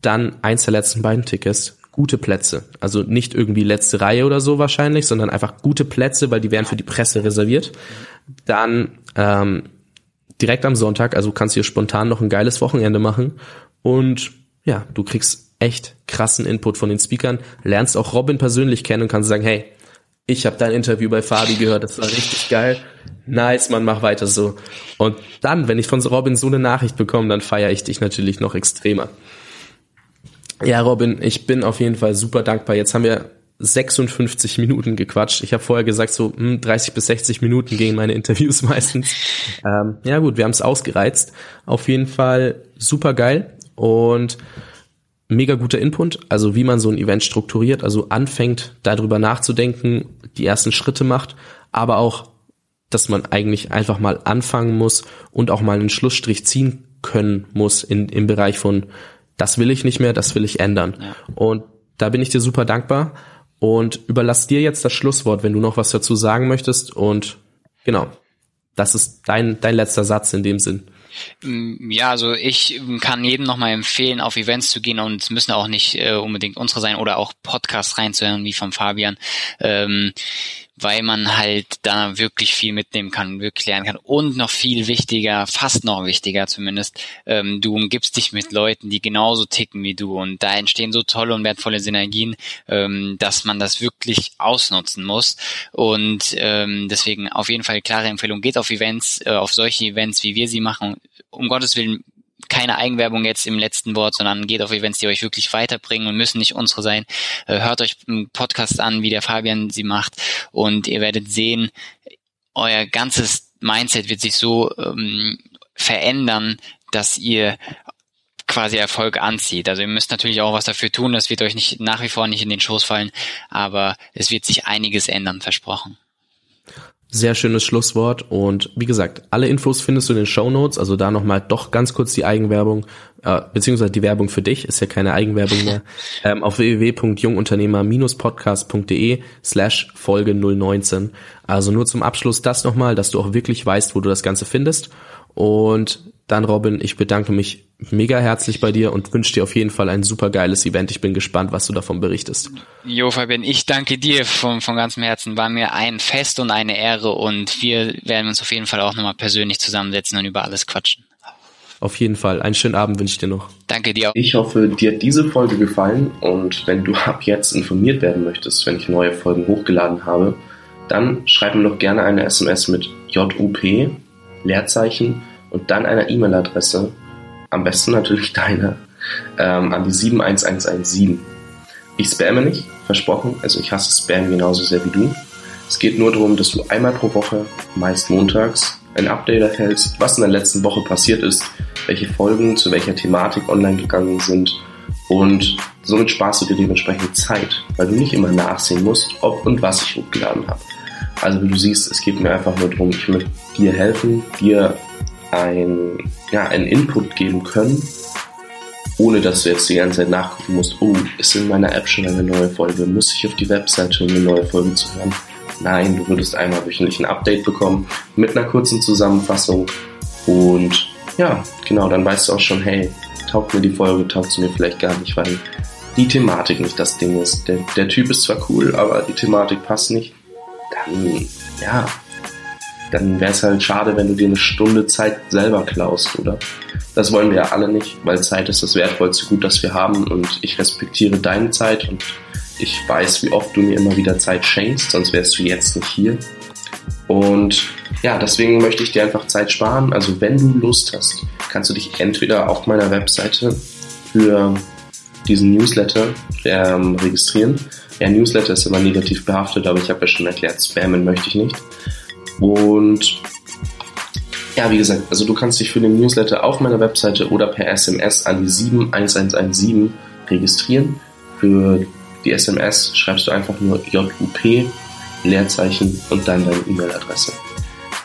dann eins der letzten beiden Tickets, gute Plätze. Also nicht irgendwie letzte Reihe oder so wahrscheinlich, sondern einfach gute Plätze, weil die werden für die Presse reserviert. Dann ähm, direkt am Sonntag, also kannst du hier spontan noch ein geiles Wochenende machen und ja, du kriegst echt krassen Input von den Speakern, lernst auch Robin persönlich kennen und kannst sagen, hey, ich habe dein Interview bei Fabi gehört, das war richtig geil. Nice, man, mach weiter so. Und dann, wenn ich von Robin so eine Nachricht bekomme, dann feiere ich dich natürlich noch extremer. Ja, Robin, ich bin auf jeden Fall super dankbar. Jetzt haben wir 56 Minuten gequatscht. Ich habe vorher gesagt, so hm, 30 bis 60 Minuten gehen meine Interviews meistens. Ähm, ja gut, wir haben es ausgereizt. Auf jeden Fall super geil und mega guter Input, also wie man so ein Event strukturiert, also anfängt darüber nachzudenken, die ersten Schritte macht, aber auch, dass man eigentlich einfach mal anfangen muss und auch mal einen Schlussstrich ziehen können muss in, im Bereich von, das will ich nicht mehr, das will ich ändern. Ja. Und da bin ich dir super dankbar und überlass dir jetzt das Schlusswort, wenn du noch was dazu sagen möchtest und genau, das ist dein, dein letzter Satz in dem Sinn. Mm, ja, also ich kann jedem nochmal empfehlen, auf Events zu gehen und es müssen auch nicht äh, unbedingt unsere sein oder auch Podcasts reinzuhören, wie vom Fabian. Ähm, weil man halt da wirklich viel mitnehmen kann, wirklich lernen kann. Und noch viel wichtiger, fast noch wichtiger zumindest, ähm, du umgibst dich mit Leuten, die genauso ticken wie du. Und da entstehen so tolle und wertvolle Synergien, ähm, dass man das wirklich ausnutzen muss. Und ähm, deswegen auf jeden Fall klare Empfehlung, geht auf Events, äh, auf solche Events, wie wir sie machen. Um Gottes Willen keine Eigenwerbung jetzt im letzten Wort, sondern geht auf Events, die euch wirklich weiterbringen und müssen nicht unsere sein. Äh, hört euch einen Podcast an, wie der Fabian sie macht und ihr werdet sehen, euer ganzes Mindset wird sich so ähm, verändern, dass ihr quasi Erfolg anzieht. Also ihr müsst natürlich auch was dafür tun, das wird euch nicht nach wie vor nicht in den Schoß fallen, aber es wird sich einiges ändern, versprochen. Sehr schönes Schlusswort. Und wie gesagt, alle Infos findest du in den Show Notes, also da nochmal doch ganz kurz die Eigenwerbung, äh, beziehungsweise die Werbung für dich, ist ja keine Eigenwerbung mehr, ähm, auf www.jungunternehmer-podcast.de slash Folge 019. Also nur zum Abschluss das nochmal, dass du auch wirklich weißt, wo du das Ganze findest. Und dann Robin, ich bedanke mich mega herzlich bei dir und wünsche dir auf jeden Fall ein super geiles Event. Ich bin gespannt, was du davon berichtest. Jo, Fabian, ich danke dir von, von ganzem Herzen. War mir ein Fest und eine Ehre und wir werden uns auf jeden Fall auch nochmal persönlich zusammensetzen und über alles quatschen. Auf jeden Fall. Einen schönen Abend wünsche ich dir noch. Danke dir. Ich hoffe, dir hat diese Folge gefallen und wenn du ab jetzt informiert werden möchtest, wenn ich neue Folgen hochgeladen habe, dann schreib mir doch gerne eine SMS mit JUP, Leerzeichen und dann einer E-Mail-Adresse, am besten natürlich deine, ähm, an die 71117. Ich spamme nicht, versprochen, also ich hasse Spam genauso sehr wie du. Es geht nur darum, dass du einmal pro Woche, meist montags, ein Update erhältst, was in der letzten Woche passiert ist, welche Folgen zu welcher Thematik online gegangen sind und somit sparst du dir dementsprechend Zeit, weil du nicht immer nachsehen musst, ob und was ich hochgeladen habe. Also wie du siehst, es geht mir einfach nur darum, ich möchte dir helfen, dir ein, ja, einen Input geben können, ohne dass du jetzt die ganze Zeit nachgucken musst, oh, ist in meiner App schon eine neue Folge, muss ich auf die Webseite, um eine neue Folge zu hören. Nein, du würdest einmal wöchentlich ein Update bekommen mit einer kurzen Zusammenfassung und ja, genau, dann weißt du auch schon, hey, taugt mir die Folge, taugt sie mir vielleicht gar nicht, weil die Thematik nicht das Ding ist. Der, der Typ ist zwar cool, aber die Thematik passt nicht. Dann, ja, dann wäre es halt schade, wenn du dir eine Stunde Zeit selber klaust, oder? Das wollen wir ja alle nicht, weil Zeit ist das wertvollste Gut, das wir haben und ich respektiere deine Zeit und ich weiß, wie oft du mir immer wieder Zeit schenkst, sonst wärst du jetzt nicht hier. Und ja, deswegen möchte ich dir einfach Zeit sparen. Also wenn du Lust hast, kannst du dich entweder auf meiner Webseite für diesen Newsletter ähm, registrieren. Ja, Newsletter ist immer negativ behaftet, aber ich habe ja schon erklärt, spammen möchte ich nicht. Und ja, wie gesagt, also du kannst dich für den Newsletter auf meiner Webseite oder per SMS an die 71117 registrieren. Für die SMS schreibst du einfach nur JUP, Leerzeichen und dann deine E-Mail-Adresse.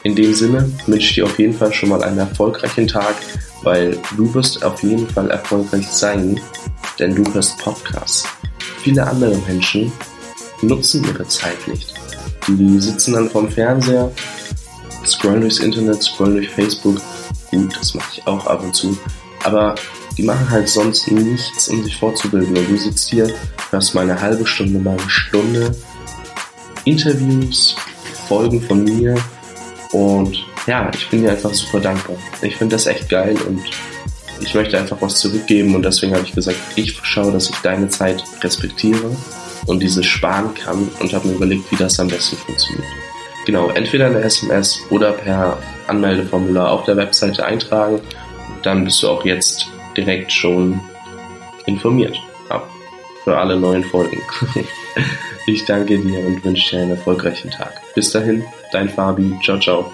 In dem Sinne wünsche ich dir auf jeden Fall schon mal einen erfolgreichen Tag, weil du wirst auf jeden Fall erfolgreich sein, denn du hörst Podcasts. Viele andere Menschen nutzen ihre Zeit nicht. Die sitzen dann vorm Fernseher, scrollen durchs Internet, scrollen durch Facebook. Gut, das mache ich auch ab und zu. Aber die machen halt sonst nichts, um sich vorzubilden. Und du sitzt hier, hörst mal eine halbe Stunde, mal eine Stunde Interviews, Folgen von mir. Und ja, ich bin dir einfach super dankbar. Ich finde das echt geil und ich möchte einfach was zurückgeben. Und deswegen habe ich gesagt, ich schaue, dass ich deine Zeit respektiere und diese sparen kann und habe mir überlegt, wie das am besten funktioniert. Genau, entweder eine SMS oder per Anmeldeformular auf der Webseite eintragen. Dann bist du auch jetzt direkt schon informiert ja, für alle neuen Folgen. ich danke dir und wünsche dir einen erfolgreichen Tag. Bis dahin, dein Fabi. Ciao, ciao.